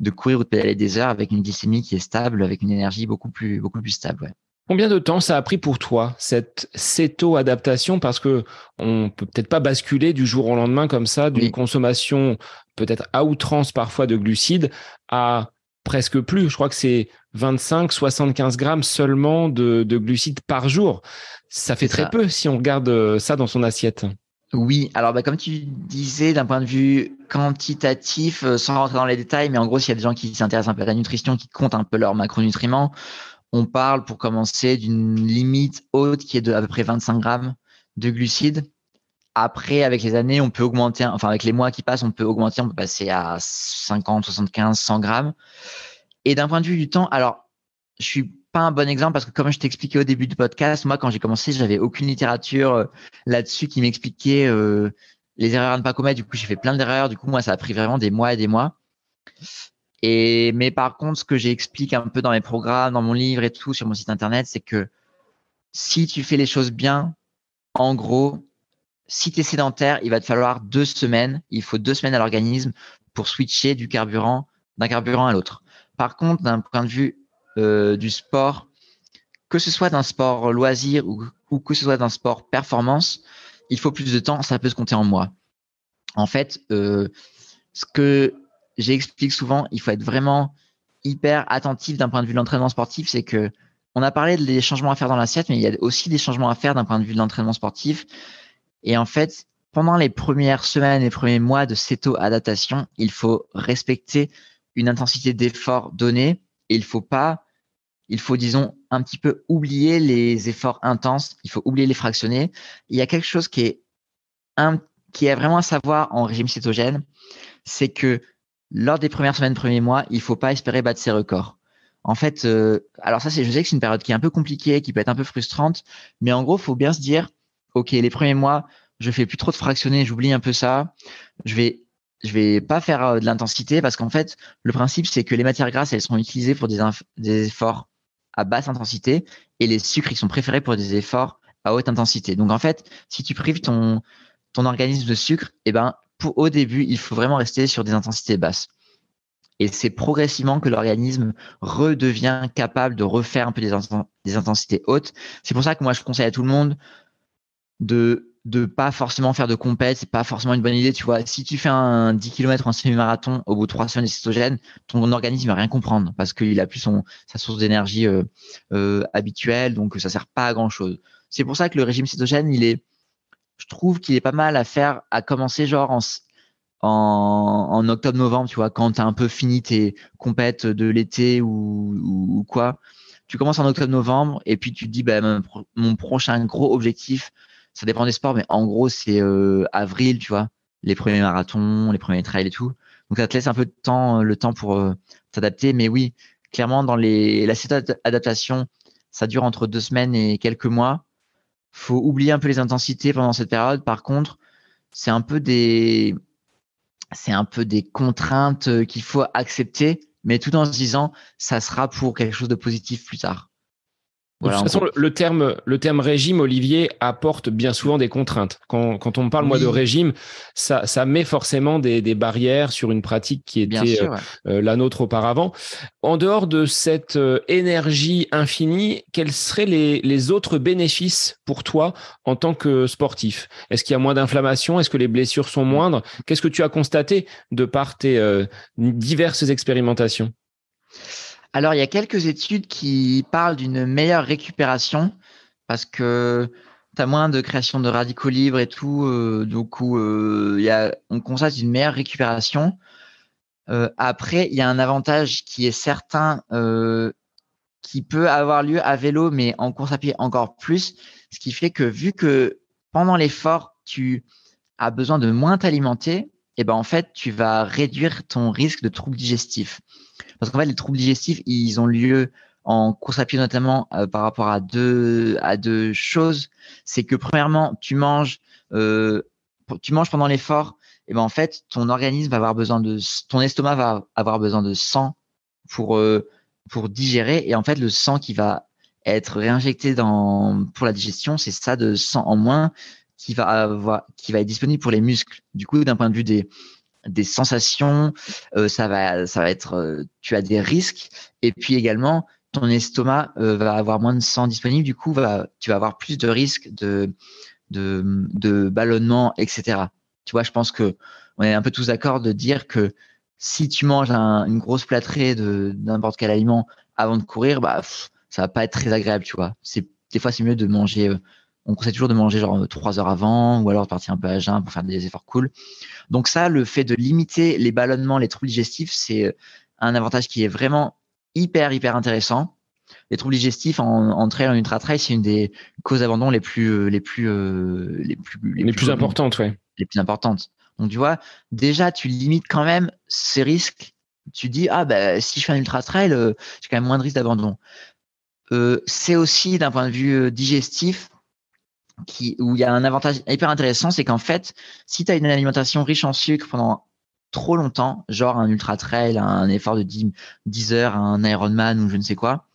B: de, courir ou de pédaler des heures avec une glycémie qui est stable, avec une énergie beaucoup plus, beaucoup plus stable.
A: Combien de temps ça a pris pour toi cette céto-adaptation? Parce que on peut peut-être pas basculer du jour au lendemain comme ça d'une consommation peut-être à outrance parfois de glucides à presque plus. Je crois que c'est 25, 75 grammes seulement de, glucides par jour. Ça fait très peu si on regarde euh, ça dans son assiette.
B: Oui, alors bah, comme tu disais, d'un point de vue quantitatif, euh, sans rentrer dans les détails, mais en gros, s'il y a des gens qui s'intéressent un peu à la nutrition, qui comptent un peu leurs macronutriments, on parle pour commencer d'une limite haute qui est de à peu près 25 grammes de glucides. Après, avec les années, on peut augmenter, enfin avec les mois qui passent, on peut augmenter, on peut passer à 50, 75, 100 grammes. Et d'un point de vue du temps, alors, je suis pas un bon exemple parce que comme je t'expliquais au début du podcast, moi quand j'ai commencé, j'avais aucune littérature euh, là-dessus qui m'expliquait euh, les erreurs à ne pas commettre. Du coup, j'ai fait plein d'erreurs. Du coup, moi, ça a pris vraiment des mois et des mois. Et mais par contre, ce que j'explique un peu dans mes programmes, dans mon livre et tout sur mon site internet, c'est que si tu fais les choses bien, en gros, si tu es sédentaire, il va te falloir deux semaines. Il faut deux semaines à l'organisme pour switcher du carburant d'un carburant à l'autre. Par contre, d'un point de vue euh, du sport, que ce soit d'un sport loisir ou, que ce soit d'un sport performance, il faut plus de temps. Ça peut se compter en mois. En fait, euh, ce que j'explique souvent, il faut être vraiment hyper attentif d'un point de vue de l'entraînement sportif, c'est que on a parlé des changements à faire dans l'assiette, mais il y a aussi des changements à faire d'un point de vue de l'entraînement sportif. Et en fait, pendant les premières semaines, les premiers mois de céto-adaptation, il faut respecter une intensité d'effort donnée et il faut pas, il faut, disons, un petit peu oublier les efforts intenses, il faut oublier les fractionnés. Il y a quelque chose qui est, un, qui est vraiment à savoir en régime cétogène, c'est que lors des premières semaines, premiers mois, il faut pas espérer battre ses records. En fait, euh, alors ça, c'est, je sais que c'est une période qui est un peu compliquée, qui peut être un peu frustrante, mais en gros, faut bien se dire, ok, les premiers mois, je fais plus trop de fractionnés, j'oublie un peu ça. Je vais, je vais pas faire euh, de l'intensité parce qu'en fait, le principe, c'est que les matières grasses, elles seront utilisées pour des, efforts à basse intensité et les sucres, ils sont préférés pour des efforts à haute intensité. Donc en fait, si tu prives ton, ton organisme de sucre, eh ben, au début, il faut vraiment rester sur des intensités basses. Et c'est progressivement que l'organisme redevient capable de refaire un peu des intensités hautes. C'est pour ça que moi, je conseille à tout le monde de de pas forcément faire de compète, c'est pas forcément une bonne idée, tu vois. Si tu fais un 10 km en semi-marathon au bout de trois semaines de cétogène, ton organisme va rien comprendre parce qu'il a plus son sa source d'énergie euh, euh, habituelle, donc ça sert pas à grand chose. C'est pour ça que le régime cétogène, il est, je trouve qu'il est pas mal à faire, à commencer genre en en, octobre-novembre, tu vois, quand tu as un peu fini tes compètes de l'été ou, ou, quoi. Tu commences en octobre-novembre et puis tu te dis, bah, mon prochain gros objectif, ça dépend des sports, mais en gros, c'est euh, avril, tu vois, les premiers marathons, les premiers trails et tout. Donc ça te laisse un peu de temps, euh, le temps pour euh, t'adapter. Mais oui, clairement, dans les la adaptation, ça dure entre deux semaines et quelques mois. Faut oublier un peu les intensités pendant cette période. Par contre, c'est un peu des c'est un peu des contraintes qu'il faut accepter, mais tout en se disant ça sera pour quelque chose de positif plus tard
A: de toute façon, le terme, le terme régime, Olivier, apporte bien souvent des contraintes. Quand, quand on parle, moi, de régime, ça, ça met forcément des, des barrières sur une pratique qui était euh, euh, la nôtre auparavant. En dehors de cette euh, énergie infinie, quels seraient les, les autres bénéfices pour toi en tant que sportif? Est-ce qu'il y a moins d'inflammation? Est-ce que les blessures sont moindres? Qu'est-ce que tu as constaté de par tes diverses expérimentations?
B: Alors, il y a quelques études qui parlent d'une meilleure récupération parce que tu as moins de création de radicaux libres et tout. Euh, donc, euh, on constate une meilleure récupération. Euh, après, il y a un avantage qui est certain qui peut avoir lieu à vélo, mais en course à pied encore plus. Ce qui fait que vu que pendant l'effort, tu as besoin de moins t'alimenter, et eh ben en fait, tu vas réduire ton risque de troubles digestifs. Parce qu'en fait, les troubles digestifs, ils ont lieu en course à pied notamment euh, par rapport à deux à deux choses. C'est que premièrement, tu manges, euh, tu manges pendant l'effort, et ben en fait, ton organisme va avoir besoin de, ton estomac va avoir besoin de sang pour euh, pour digérer, et en fait, le sang qui va être réinjecté dans pour la digestion, c'est ça de sang en moins qui va avoir, qui va être disponible pour les muscles. Du coup, d'un point de vue des des sensations, euh, ça va, ça va être, euh, tu as des risques, et puis également ton estomac euh, va avoir moins de sang disponible, du coup, va, tu vas avoir plus de risques de, de, de ballonnement, etc. Tu vois, je pense que on est un peu tous d'accord de dire que si tu manges une grosse plâtrée de n'importe quel aliment avant de courir, bah, ça va pas être très agréable, tu vois. C'est des fois c'est mieux de manger on conseille toujours de manger genre trois heures avant ou alors de partir un peu à jeun pour faire des efforts cool. Donc ça, le fait de limiter les ballonnements, les troubles digestifs, c'est euh, un avantage qui est vraiment hyper hyper intéressant. Les troubles digestifs en, en trail, en ultra trail, c'est une des causes d'abandon les plus euh, les plus euh, les plus
A: les, plus, importantes, ouais.
B: Les plus importantes. Donc tu vois, déjà tu limites quand même ces risques. Tu dis ah bah si je fais un ultra trail, j'ai quand même moins de risques d'abandon. c'est aussi d'un point de vue digestif, où il y a un avantage hyper intéressant, c'est qu'en fait, si tu as une alimentation riche en sucre pendant trop longtemps, genre un ultra trail, un effort de 10, 10 heures, un Ironman ou je ne sais quoi,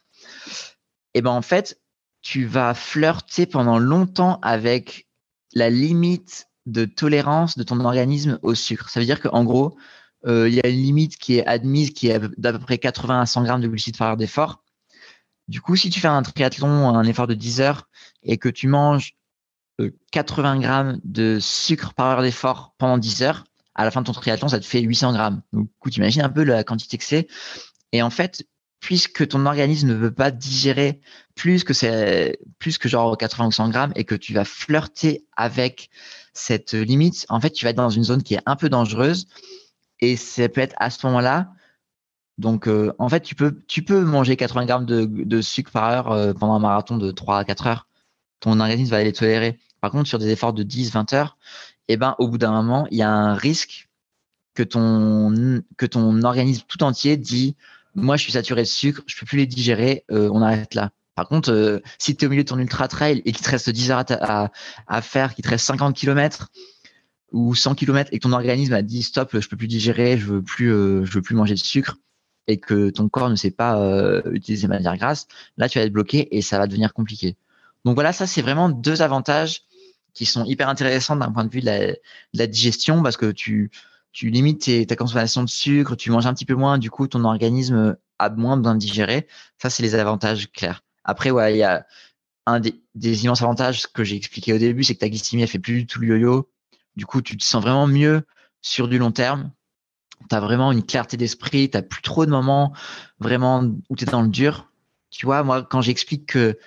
B: et eh ben en fait, tu vas flirter pendant longtemps avec la limite de tolérance de ton organisme au sucre. Ça veut dire qu'en gros, euh, il y a une limite qui est admise, qui est d'à peu près 80 à 100 grammes de glucides par heure d'effort. Du coup, si tu fais un triathlon, un effort de 10 heures, et que tu manges 80 euh, grammes de sucre par heure d'effort pendant 10 heures, à la fin de ton triathlon, ça te fait 800 grammes. Donc, tu imagines un peu la quantité que c'est. Et en fait, puisque ton organisme ne veut pas digérer plus que c'est plus que genre 80 ou 100 grammes et que tu vas flirter avec cette limite, en fait, tu vas être dans une zone qui est un peu dangereuse et ça peut être à ce moment-là. Donc, euh, en fait, tu peux, tu peux manger 80 grammes de, sucre par heure euh, pendant un marathon de 3 à 4 heures. Organisme va les tolérer. Par contre, sur des efforts de 10, 20 heures, eh ben, au bout d'un moment, il y a un risque que ton, que ton organisme tout entier dit, moi, je suis saturé de sucre, je peux plus les digérer, euh, on arrête là. Par contre, si tu es au milieu de ton ultra trail et qu'il te reste 10 heures à, faire, qu'il te reste 50 km, ou 100 km et que ton organisme a dit stop, je peux plus digérer, je veux plus, euh, je veux plus manger de sucre et que ton corps ne sait pas euh, utiliser matière grasse, là tu vas être bloqué et ça va devenir compliqué. Donc voilà, ça c'est vraiment deux avantages qui sont hyper intéressants d'un point de vue de la, digestion parce que tu, tu limites ta consommation de sucre, tu manges un petit peu moins, du coup ton organisme a moins besoin de digérer. Ça c'est les avantages clairs. Après ouais, il y a un des, immenses avantages que j'ai expliqué au début, c'est que ta glycémie elle fait plus du tout le yo-yo du coup, tu te sens vraiment mieux sur du long terme. Tu as vraiment une clarté d'esprit, tu plus trop de moments vraiment où tu es dans le dur. Tu vois, moi, quand j'explique que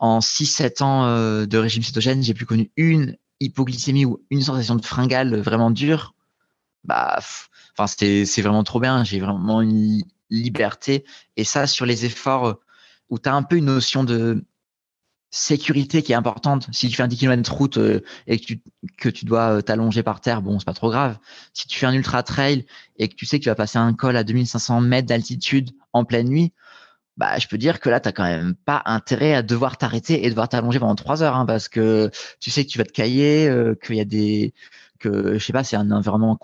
B: en 6-7 ans euh, de régime cétogène, j'ai plus connu une hypoglycémie ou une sensation de fringale vraiment dure, bah, enfin, c'est vraiment trop bien. J'ai vraiment une liberté. Et ça, sur les efforts où tu as un peu une notion de sécurité qui est importante. Si tu fais un 10 km route euh, et que tu, que tu dois euh, t'allonger par terre, bon, c'est pas trop grave. Si tu fais un ultra trail et que tu sais que tu vas passer un col à 2500 mètres d'altitude en pleine nuit, bah, je peux dire que là, tu n'as quand même pas intérêt à devoir t'arrêter et devoir t'allonger pendant trois heures, hein, parce que tu sais que tu vas te cailler, euh, qu'il y a des, que je sais pas, c'est un environnement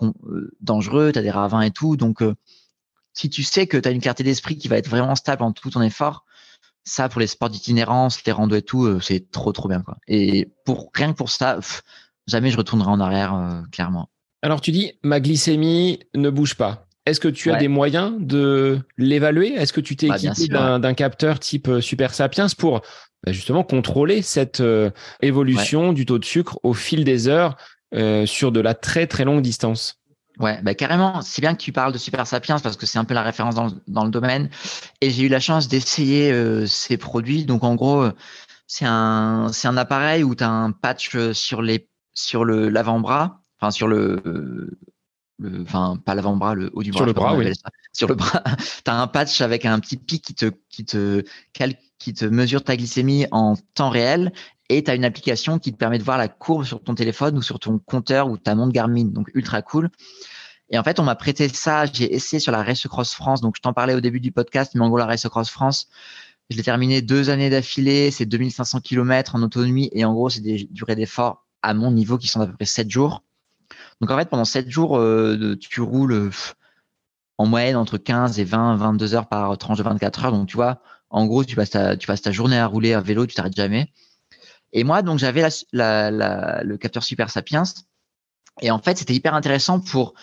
B: dangereux, tu as des ravins et tout. Donc, si tu sais que tu as une clarté d'esprit qui va être vraiment stable en tout ton effort, ça pour les sports d'itinérance, les randos et tout, euh, c'est trop trop bien quoi. Et pour rien que pour ça, jamais je retournerai en arrière euh, clairement.
A: Alors tu dis ma glycémie ne bouge pas. Est-ce que tu as des moyens de l'évaluer? Est-ce que tu t'es bah, équipé d'un capteur type euh, Super Sapiens pour bah, justement contrôler cette évolution du taux de sucre au fil des heures sur de la très très longue distance?
B: Ouais, bah carrément. C'est bien que tu parles de Super Sapiens parce que c'est un peu la référence dans le, dans le domaine. Et j'ai eu la chance d'essayer euh, ces produits. Donc en gros, c'est un c'est un appareil où tu as un patch euh, sur les sur le l'avant-bras, enfin sur le, le enfin pas l'avant-bras, le haut du bras.
A: Sur le bras, oui.
B: Sur le bras, tu as un patch avec un petit pic qui te qui te qui te mesure ta glycémie en temps réel et tu as une application qui te permet de voir la courbe sur ton téléphone ou sur ton compteur ou ta montre Garmin, donc ultra cool. Et en fait, on m'a prêté ça, j'ai essayé sur la Race Cross France, donc je t'en parlais au début du podcast, mais en gros, la Race Cross France, je l'ai terminé deux années d'affilée, c'est 2500 km en autonomie, et en gros, c'est des durées d'effort à mon niveau qui sont d'à peu près 7 jours. Donc en fait, pendant 7 jours, euh, tu roules en moyenne entre 15 et 20, 22 heures par tranche de 24 heures. Donc tu vois, en gros, tu passes ta, tu passes ta journée à rouler à vélo, tu t'arrêtes jamais. Et moi, donc, j'avais le capteur Super Sapiens. Et en fait, c'était hyper intéressant pour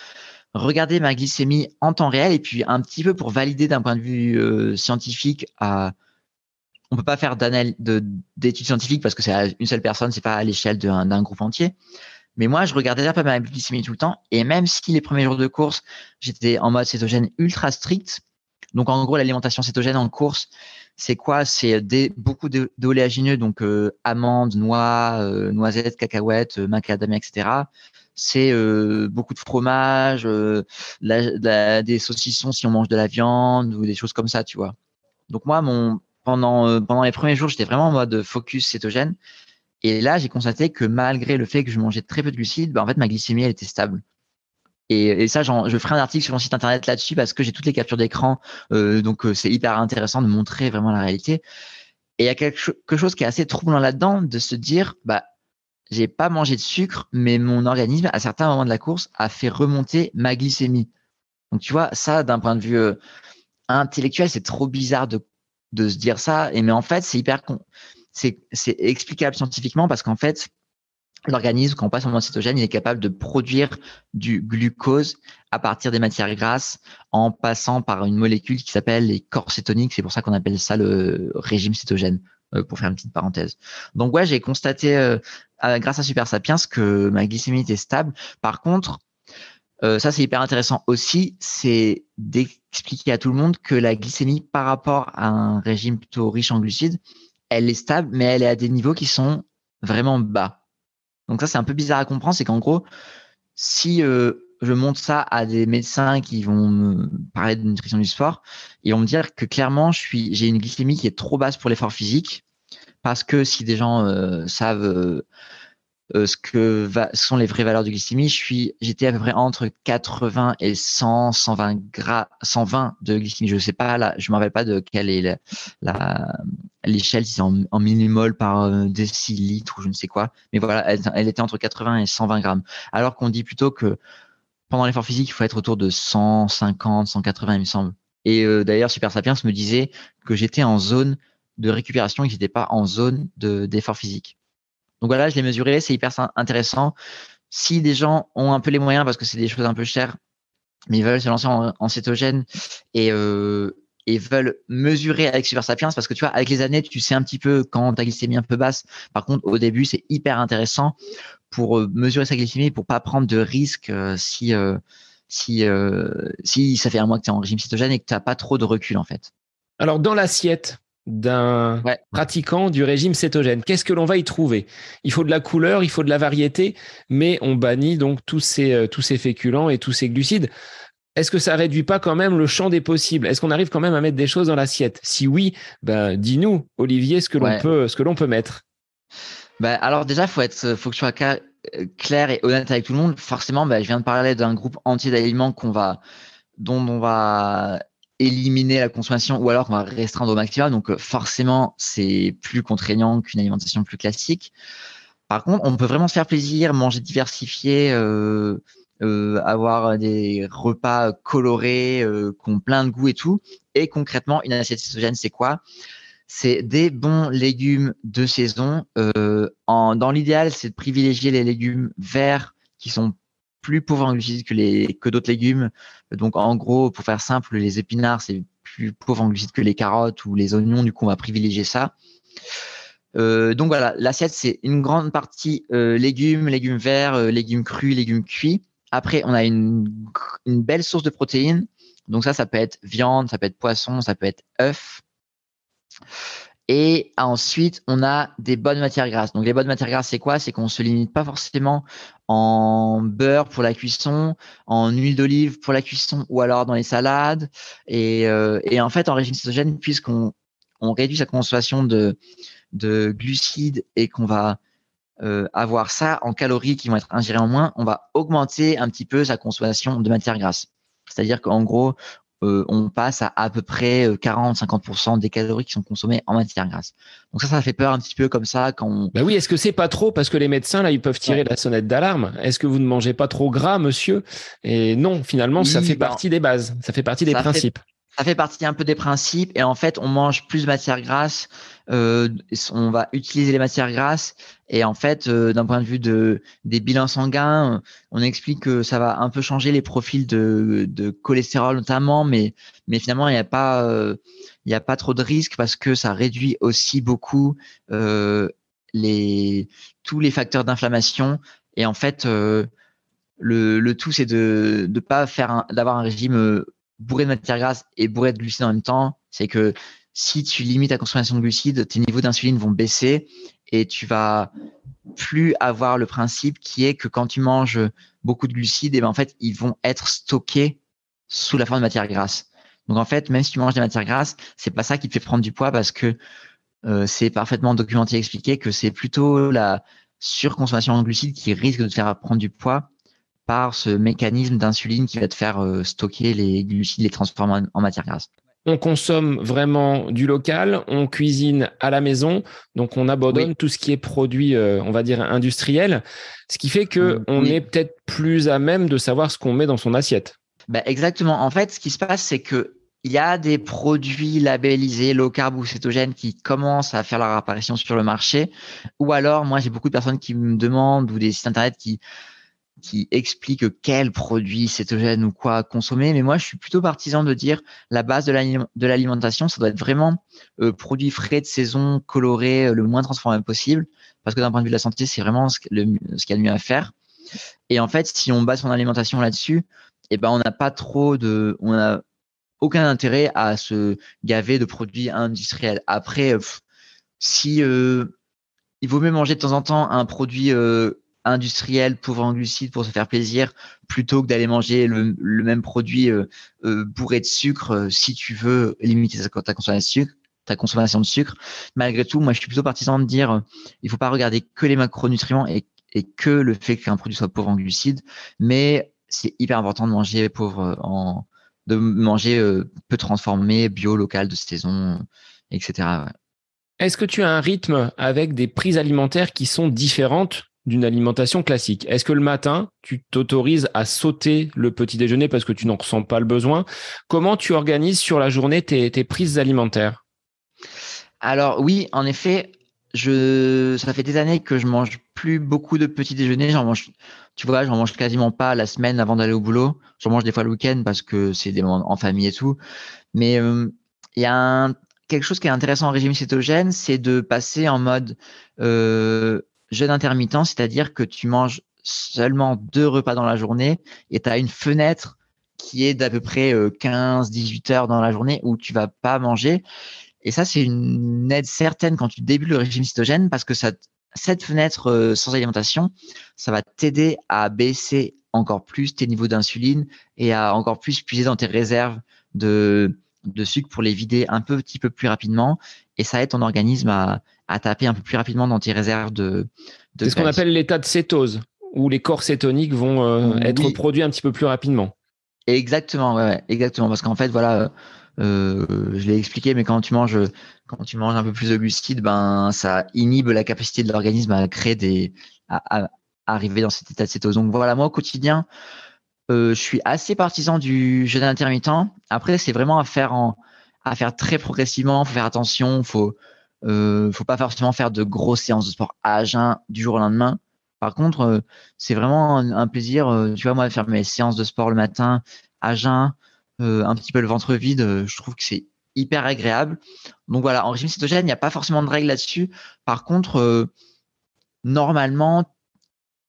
B: regarder ma glycémie en temps réel et puis un petit peu pour valider d'un point de vue euh, scientifique. À, on peut pas faire d'études scientifiques parce que c'est une seule personne, c'est pas à l'échelle d'un groupe entier. Mais moi, je regardais peu ma glycémie tout le temps. Et même si les premiers jours de course, j'étais en mode cétogène ultra strict. Donc, en gros, l'alimentation cétogène en course, c'est quoi? C'est des, beaucoup d'oléagineux, donc euh, amandes, noix, euh, noisettes, cacahuètes, euh, macadamia, etc. C'est beaucoup de fromage, des saucissons si on mange de la viande ou des choses comme ça, tu vois. Donc moi, mon, pendant, pendant les premiers jours, j'étais vraiment en mode focus cétogène. Et là, j'ai constaté que malgré le fait que je mangeais très peu de glucides, bah, en fait, ma glycémie, elle était stable. Et, ça, je ferai un article sur mon site internet là-dessus parce que j'ai toutes les captures d'écran. Euh, donc, euh, c'est hyper intéressant de montrer vraiment la réalité. Et il y a quelque chose qui est assez troublant là-dedans de se dire, bah, j'ai pas mangé de sucre, mais mon organisme, à certains moments de la course, a fait remonter ma glycémie. Donc, tu vois, ça, d'un point de vue euh, intellectuel, c'est trop bizarre de, de se dire ça. Et mais en fait, c'est hyper con. C'est explicable scientifiquement parce qu'en fait, l'organisme, quand on passe en mode cétogène, il est capable de produire du glucose à partir des matières grasses en passant par une molécule qui s'appelle les corps cétoniques. C'est pour ça qu'on appelle ça le régime cétogène, euh, pour faire une petite parenthèse. Donc ouais, j'ai constaté euh, grâce à Super Sapiens que ma glycémie était stable. Par contre, euh, ça c'est hyper intéressant aussi, c'est d'expliquer à tout le monde que la glycémie par rapport à un régime plutôt riche en glucides, elle est stable, mais elle est à des niveaux qui sont vraiment bas. Donc ça, c'est un peu bizarre à comprendre, c'est qu'en gros, si euh, je montre ça à des médecins qui vont me parler de nutrition du sport, ils vont me dire que clairement, j'ai une glycémie qui est trop basse pour l'effort physique, parce que si des gens euh, savent euh, ce que sont les vraies valeurs de glycémie, j'étais à peu près entre 80 et 100, 120 gras, 120 de glycémie. Je sais pas là, je me rappelle pas de quelle est l'échelle, si c'est en, en millimol par euh, décilitre ou je ne sais quoi. Mais voilà, elle, était entre 80 et 120 grammes. Alors qu'on dit plutôt que pendant l'effort physique, il faut être autour de 150, 180, il me semble. Et euh, d'ailleurs, Super Sapiens me disait que j'étais en zone de récupération et que j'étais pas en zone de, d'effort physique. Donc voilà, je l'ai mesuré, c'est hyper intéressant. Si des gens ont un peu les moyens, parce que c'est des choses un peu chères, mais ils veulent se lancer en, cétogène et, euh, et veulent mesurer avec Super Sapiens, parce que tu vois, avec les années, tu sais un petit peu quand ta glycémie est un peu basse. Par contre, au début, c'est hyper intéressant pour euh, mesurer sa glycémie, pour pas prendre de risques euh, si, si, si ça fait un mois que tu es en régime cétogène et que tu n'as pas trop de recul en fait.
A: Alors dans l'assiette, d'un pratiquant du régime cétogène. Qu'est-ce que l'on va y trouver? Il faut de la couleur, il faut de la variété, mais on bannit donc tous ces, euh, tous ces féculents et tous ces glucides. Est-ce que ça réduit pas quand même le champ des possibles? Est-ce qu'on arrive quand même à mettre des choses dans l'assiette? Si oui, ben dis-nous, Olivier, ce que l'on peut, ce que l'on peut mettre.
B: Ben, alors déjà, faut être, faut que tu sois clair et honnête avec tout le monde. Forcément, ben, je viens de parler d'un groupe entier d'aliments qu'on va, dont on va éliminer la consommation ou alors qu'on va restreindre au maximum. Donc euh, forcément, c'est plus contraignant qu'une alimentation plus classique. Par contre, on peut vraiment se faire plaisir, manger diversifié, euh, euh, avoir des repas colorés, euh, qui ont plein de goût et tout. Et concrètement, une assiette cétogène, c'est quoi? C'est des bons légumes de saison. en, dans l'idéal, c'est de privilégier les légumes verts qui sont plus pauvres en glucides que les que d'autres légumes. Donc en gros, pour faire simple, les épinards c'est plus pauvre en glucides que les carottes ou les oignons. Du coup, on va privilégier ça. Euh, donc voilà, l'assiette c'est une grande partie euh, légumes, légumes verts, euh, légumes crus, légumes cuits. Après, on a une, une belle source de protéines. Donc ça, ça peut être viande, ça peut être poisson, ça peut être œuf. Et ensuite, on a des bonnes matières grasses. Donc, les bonnes matières grasses, c'est quoi? C'est qu'on se limite pas forcément en beurre pour la cuisson, en huile d'olive pour la cuisson, ou alors dans les salades. Et, euh, et en fait, en régime cétogène, puisqu'on on réduit sa consommation de, de glucides et qu'on va euh, avoir ça en calories qui vont être ingérées en moins, on va augmenter un petit peu sa consommation de matières grasses. C'est-à-dire qu'en gros, euh, on passe à à peu près 40-50% euh, des calories qui sont consommées en matière grasse. Donc ça, ça fait peur un petit peu comme ça quand on...
A: Bah oui, est-ce que c'est pas trop parce que les médecins là, ils peuvent tirer la sonnette d'alarme? Est-ce que vous ne mangez pas trop gras, monsieur? Et non, finalement, ça fait bah, partie des bases, ça fait partie des principes
B: ça fait partie un peu des principes et en fait on mange plus de matières grasses euh, on va utiliser les matières grasses et en fait euh, d'un point de vue de des bilans sanguins on explique que ça va un peu changer les profils de, de cholestérol notamment mais mais finalement il n'y a pas euh, il a pas trop de risques parce que ça réduit aussi beaucoup euh, les tous les facteurs d'inflammation. Et en fait le, le tout c'est de ne pas faire d'avoir un régime bourré de matières grasses et bourré de glucides en même temps, c'est que si tu limites ta consommation de glucides, tes niveaux d'insuline vont baisser et tu vas plus avoir le principe qui est que quand tu manges beaucoup de glucides, et eh ben en fait, ils vont être stockés sous la forme de matières grasses. Donc en fait, même si tu manges des matières grasses, c'est pas ça qui te fait prendre du poids parce que euh, c'est parfaitement documenté et expliqué que c'est plutôt la surconsommation de glucides qui risque de te faire prendre du poids par ce mécanisme d'insuline qui va te faire euh, stocker les glucides, les transformer en, matière grasse.
A: On consomme vraiment du local, on cuisine à la maison, donc on abandonne tout ce qui est produit, euh, on va dire industriel, ce qui fait que mm, on est peut-être plus à même de savoir ce qu'on met dans son assiette.
B: Bah exactement. En fait, ce qui se passe, c'est que il y a des produits labellisés low carb ou cétogènes qui commencent à faire leur apparition sur le marché. Ou alors, moi, j'ai beaucoup de personnes qui me demandent ou des sites internet qui qui expliquent quel produit cétogène ou quoi consommer. Mais moi, je suis plutôt partisan de dire la base de l'alimentation, ça doit être vraiment euh, produit frais de saison, coloré, euh, le moins transformé possible. Parce que d'un point de vue de la santé, c'est vraiment ce, qu'il y a de mieux à faire. Et en fait, si on base son alimentation là-dessus, eh ben, on n'a pas trop de, on a aucun intérêt à se gaver de produits industriels. Après, si euh, il vaut mieux manger de temps en temps un produit euh, industriel pauvre en glucides pour se faire plaisir plutôt que d'aller manger le, même produit euh, bourré de sucre si tu veux limiter ta consommation de sucre ta consommation de sucre. Malgré tout, moi, je suis plutôt partisan de dire, il faut pas regarder que les macronutriments et, et que le fait qu'un produit soit pauvre en glucides, mais c'est hyper important de manger pauvre en, de manger euh, peu transformé, bio, local, de saison, etc.
A: Est-ce que tu as un rythme avec des prises alimentaires qui sont différentes d'une alimentation classique Est-ce que le matin, tu t'autorises à sauter le petit déjeuner parce que tu n'en ressens pas le besoin? Comment tu organises sur la journée tes, prises alimentaires?
B: Alors oui, en effet, je, ça fait des années que je mange plus beaucoup de petits déjeuners. J'en mange, tu vois, j'en mange quasiment pas la semaine avant d'aller au boulot. J'en mange des fois le week-end parce que c'est des moments en famille et tout. Mais euh, il y a quelque chose qui est intéressant en régime cétogène, c'est de passer en mode euh, jeûne intermittent, c'est-à-dire que tu manges seulement deux repas dans la journée et tu as une fenêtre qui est d'à peu près 15-18 euh, heures dans la journée où tu vas pas manger. Et ça, c'est une aide certaine quand tu débutes le régime cytogène parce que cette fenêtre euh, sans alimentation, ça va t'aider à baisser encore plus tes niveaux d'insuline et à encore plus puiser dans tes réserves de, sucre pour les vider un petit peu plus rapidement. Et ça aide ton organisme à, à taper un peu plus rapidement dans tes réserves de.
A: de c'est ce qu'on appelle l'état de cétose, où les corps cétoniques vont euh, être produits un petit peu plus rapidement.
B: Exactement, ouais, exactement. Parce qu'en fait, voilà, euh, je l'ai expliqué, mais quand tu manges, quand tu manges un peu plus de glucides, ben ça inhibe la capacité de l'organisme à créer des, à, arriver dans cet état de cétose. Donc voilà, moi au quotidien, euh, je suis assez partisan du jeûne intermittent. Après, c'est vraiment à faire en, à faire très progressivement. Faut faire attention. Faut, euh, faut pas forcément faire de grosses séances de sport à jeun du jour au lendemain. Par contre, euh, c'est vraiment un, un plaisir, euh, tu vois, moi, de faire mes séances de sport le matin à jeun, euh, un petit peu le ventre vide, euh, je trouve que c'est hyper agréable. Donc voilà, en régime cétogène, il n'y a pas forcément de règles là-dessus. Par contre, euh, normalement,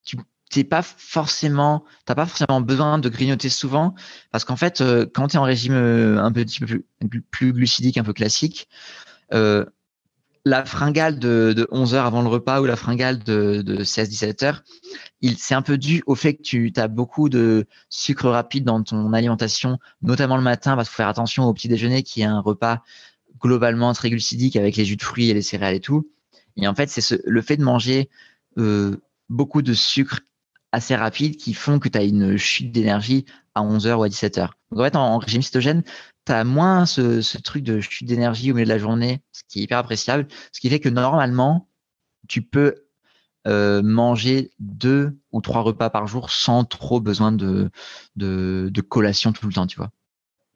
B: tu n'as pas forcément, pas forcément besoin de grignoter souvent, parce qu'en fait, quand tu es en régime un petit peu plus, plus, glucidique, un peu classique, la fringale de, de 11 heures avant le repas ou la fringale de, de 16-17 heures, c'est un peu dû au fait que tu as beaucoup de sucre rapide dans ton alimentation, notamment le matin, parce qu'il faut faire attention au petit déjeuner qui est un repas globalement très glucidique avec les jus de fruits et les céréales et tout. Et en fait, c'est ce, le fait de manger euh, beaucoup de sucre assez rapide qui font que tu as une chute d'énergie à 11h ou à 17h. Donc en fait, en, régime cytogène, tu as moins ce, ce, truc de chute d'énergie au milieu de la journée, ce qui est hyper appréciable, ce qui fait que normalement, tu peux euh, manger deux ou trois repas par jour sans trop besoin de, de, de collation tout le temps, tu vois.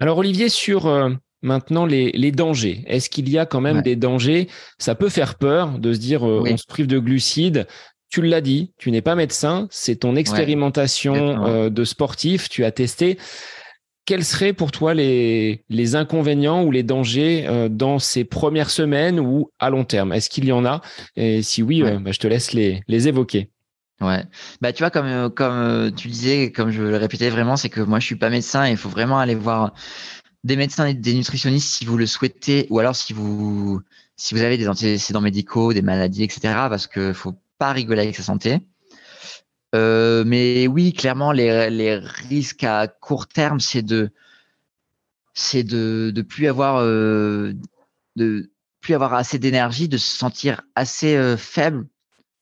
A: Alors Olivier, sur euh, maintenant les, les dangers, est-ce qu'il y a quand même des dangers? Ça peut faire peur de se dire euh, on se prive de glucides. Tu l'as dit, tu n'es pas médecin, c'est ton expérimentation de sportif, tu as testé quels seraient pour toi les, les inconvénients ou les dangers euh, dans ces premières semaines ou à long terme? Est-ce qu'il y en a? Et si oui, euh, bah, je te laisse les, les évoquer.
B: Ouais, bah tu vois comme euh, comme tu disais, comme je le répétais vraiment, c'est que moi je suis pas médecin et il faut vraiment aller voir des médecins et des nutritionnistes si vous le souhaitez, ou alors si vous si vous avez des antécédents médicaux, des maladies, etc. Parce que faut pas rigoler avec sa santé. Euh, mais oui, clairement, les, les, risques à court terme, c'est de c'est de de plus avoir euh, de plus avoir assez d'énergie, de se sentir assez euh, faible,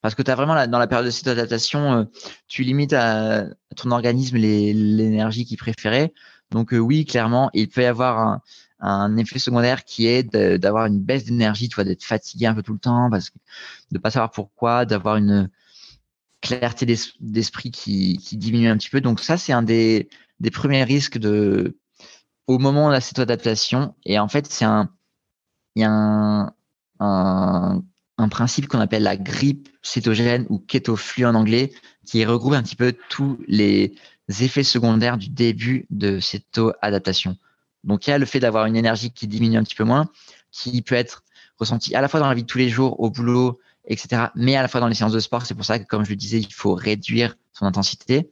B: parce que tu vraiment dans la période de cette adaptation, tu limites à, ton organisme l'énergie qu'il préférait. Donc oui, clairement, il peut y avoir un, un effet secondaire qui est d'avoir une baisse d'énergie, tu d'être fatigué un peu tout le temps, parce que de pas savoir pourquoi, d'avoir une clarté d'esprit qui, diminue un petit peu. Donc ça, c'est un des, premiers risques de au moment de la céto-adaptation. Et en fait, c'est un il y a un, principe qu'on appelle la grippe cétogène ou kétoflux en anglais, qui regroupe un petit peu tous les effets secondaires du début de céto-adaptation. Donc il y a le fait d'avoir une énergie qui diminue un petit peu moins, qui peut être ressentie à la fois dans la vie de tous les jours, au boulot, etc., mais à la fois dans les séances de sport. C'est pour ça que, comme je le disais, il faut réduire son intensité.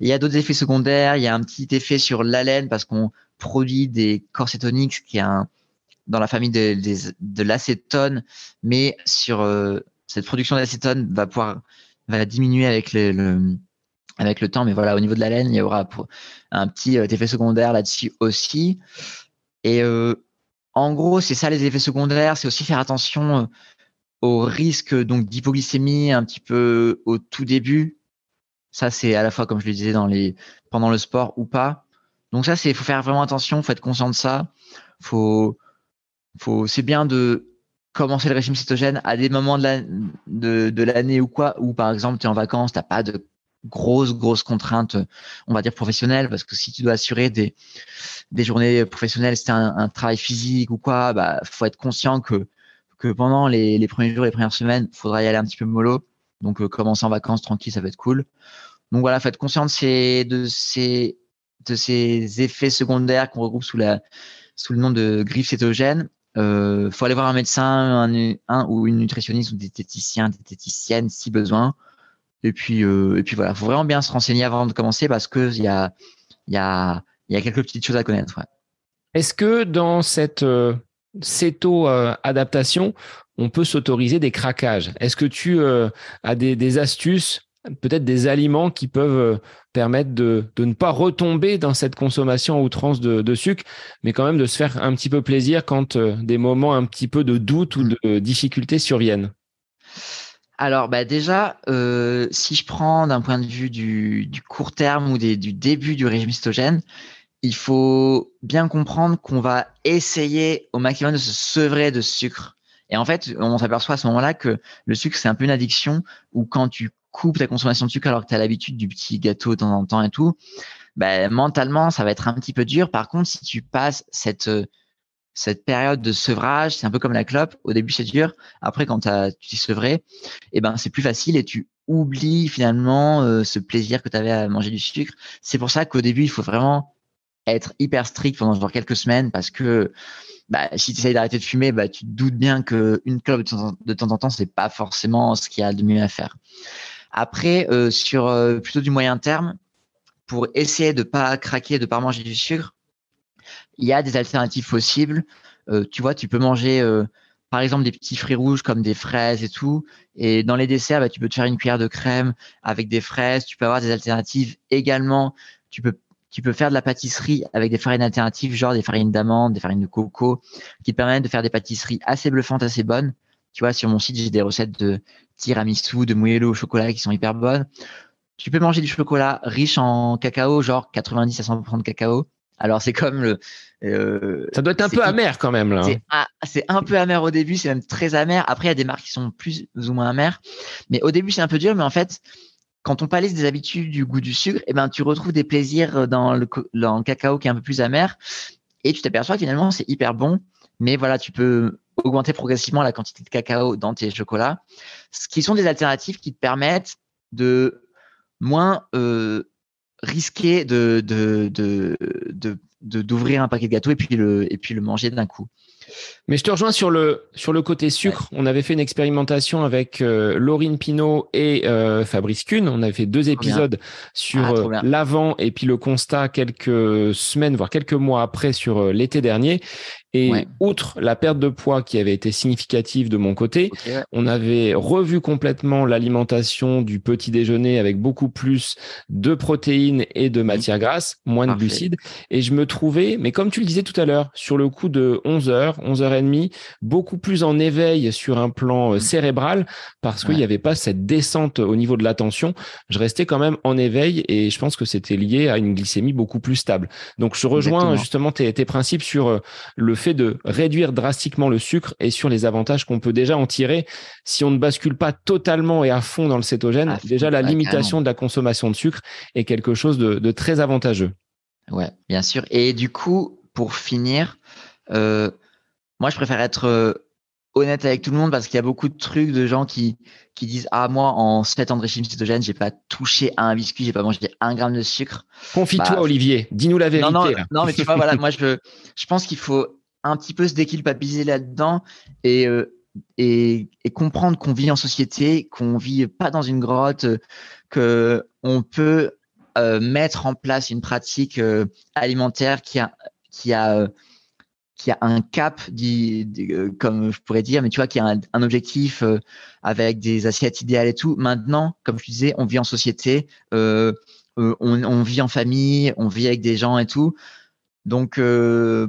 B: Il y a d'autres effets secondaires. Il y a un petit effet sur l'haleine parce qu'on produit des corsétoniques, qui est un, dans la famille de, l'acétone, mais sur euh, cette production d'acétone va pouvoir va diminuer avec le avec le temps. Mais voilà, au niveau de la laine, il y aura un petit euh, effet secondaire là-dessus aussi. Et euh, en gros, c'est ça les effets secondaires. C'est aussi faire attention au risque donc d'hypoglycémie un petit peu au tout début. Ça, c'est à la fois, comme je le disais, dans les, pendant le sport ou pas. Donc ça, c'est, faut faire vraiment attention, faut être conscient de ça. Faut, faut, c'est bien de commencer le régime cétogène à des moments de, la, de, de l'année ou quoi, où par exemple tu es en vacances, t'as pas de grosse grosse contrainte on va dire professionnelle parce que si tu dois assurer des des journées professionnelles c'est un, un, travail physique ou quoi bah faut être conscient que que pendant les, premiers jours les premières semaines faudra y aller un petit peu mollo. Donc euh, commencer en vacances tranquille ça va être cool. Donc voilà faut être conscient de ces de ces effets secondaires qu'on regroupe sous le nom de grippe cétogène euh, faut aller voir un médecin un, ou une nutritionniste ou des diététiciens diététiciennes si besoin. Et puis, euh, et faut vraiment bien se renseigner avant de commencer parce que il y a, il il quelques petites choses à connaître.
A: Est-ce que dans cette euh, céto-adaptation, on peut s'autoriser des craquages. Est-ce que tu euh, as des, des astuces, peut-être des aliments qui peuvent euh, permettre de, de, ne pas retomber dans cette consommation à outrance de, de, sucre, mais quand même de se faire un petit peu plaisir quand euh, des moments un petit peu de doute ou de difficulté surviennent?
B: Alors, bah déjà, euh, si je prends d'un point de vue du, du court terme ou des, du début du régime cétogène, il faut bien comprendre qu'on va essayer au maximum de se sevrer de sucre. Et en fait, on s'aperçoit à ce moment-là que le sucre, c'est un peu une addiction où quand tu coupes ta consommation de sucre alors que tu as l'habitude du petit gâteau de temps en temps et tout, bah, mentalement, ça va être un petit peu dur. Par contre, si tu passes cette cette période de sevrage, c'est un peu comme la clope. Au début, c'est dur. Après, quand tu t'es sevré, eh ben, c'est plus facile et tu oublies finalement euh, ce plaisir que tu avais à manger du sucre. C'est pour ça qu'au début, il faut vraiment être hyper strict pendant genre quelques semaines parce que bah, si tu essayes d'arrêter de fumer, bah, tu te doutes bien qu'une clope de temps en temps, c'est pas forcément ce qu'il y a de mieux à faire. Après, euh, sur euh, plutôt du moyen terme, pour essayer de pas craquer, de pas manger du sucre, il y a des alternatives possibles. Euh, tu vois, tu peux manger par exemple des petits fruits rouges comme des fraises et tout. Et dans les desserts, bah, tu peux te faire une cuillère de crème avec des fraises. Tu peux avoir des alternatives également. Tu peux tu peux faire de la pâtisserie avec des farines alternatives, genre des farines d'amande, des farines de coco, qui te permettent de faire des pâtisseries assez bluffantes, assez bonnes. Tu vois, sur mon site, j'ai des recettes de tiramisu, de moello au chocolat qui sont hyper bonnes. Tu peux manger du chocolat riche en cacao, genre 90 à 100% de cacao. Alors c'est comme le.
A: Euh, ça doit être un peu amer quand même là.
B: Hein. C'est un, peu amer au début, c'est même très amer. Après il y a des marques qui sont plus ou moins amères, mais au début c'est un peu dur. Mais en fait, quand on palise des habitudes du goût du sucre, eh ben tu retrouves des plaisirs dans le, dans le cacao qui est un peu plus amer, et tu t'aperçois que finalement c'est hyper bon. Mais voilà, tu peux augmenter progressivement la quantité de cacao dans tes chocolats, ce qui sont des alternatives qui te permettent de moins euh, risquer de, d'ouvrir un paquet de gâteaux et puis le manger d'un coup.
A: Mais je te rejoins sur le, sur le côté sucre. On avait fait une expérimentation avec euh, Laurine Pinault et euh, Fabrice Kuhn. On avait fait deux épisodes sur ah, euh, l'avant et puis le constat quelques semaines, voire quelques mois après sur l'été dernier. Et outre la perte de poids qui avait été significative de mon côté, on avait revu complètement l'alimentation du petit déjeuner avec beaucoup plus de protéines et de matières grasses, moins de glucides. Et je me trouver, mais comme tu le disais tout à l'heure, sur le coup de 11h, 11h30, beaucoup plus en éveil sur un plan euh, mmh. cérébral parce qu'il n'y avait pas cette descente au niveau de l'attention. Je restais quand même en éveil et je pense que c'était lié à une glycémie beaucoup plus stable. Donc je rejoins justement tes, tes, principes sur euh, le fait de réduire drastiquement le sucre et sur les avantages qu'on peut déjà en tirer si on ne bascule pas totalement et à fond dans le cétogène. déjà la limitation de la consommation de sucre est quelque chose de, de très avantageux.
B: Ouais, bien sûr. Et du coup, pour finir, euh, moi, je préfère être euh, honnête avec tout le monde parce qu'il y a beaucoup de trucs de gens qui, qui disent Ah, moi, en 7 ans de régime cétogène, j'ai pas touché à un biscuit, j'ai pas mangé un gramme de sucre.
A: Confie-toi, bah, Olivier. Dis-nous la vérité.
B: Non, non, non, mais tu vois, voilà, moi, je, je pense qu'il faut un petit peu se déculpabiliser là-dedans et, euh, et, et, comprendre qu'on vit en société, qu'on vit pas dans une grotte, que on peut euh, mettre en place une pratique euh, alimentaire qui a qui a euh, qui a un cap, comme je pourrais dire, mais tu vois, qui a un, objectif avec des assiettes idéales et tout. Maintenant, comme je disais, on vit en société, on, on, vit en famille, on vit avec des gens et tout. Donc,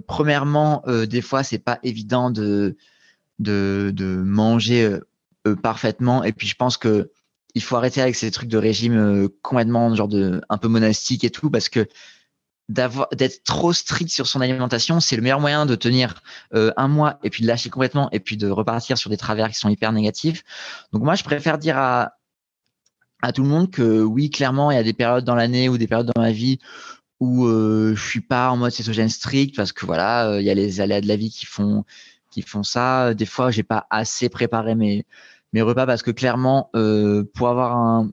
B: premièrement, des fois, c'est pas évident de de, de manger parfaitement. Et puis, je pense que il faut arrêter avec ces trucs de régime euh, complètement genre de un peu monastique et tout parce que d'avoir d'être trop strict sur son alimentation, c'est le meilleur moyen de tenir euh, un mois et puis de lâcher complètement et puis de repartir sur des travers qui sont hyper négatifs. Donc moi, je préfère dire à à tout le monde que oui, clairement, il y a des périodes dans l'année ou des périodes dans ma vie où euh, je suis pas en mode cétogène strict parce que voilà, euh, il y a les aléas de la vie qui font qui font ça. Des fois, j'ai pas assez préparé mes mes repas parce que clairement, euh, pour avoir un,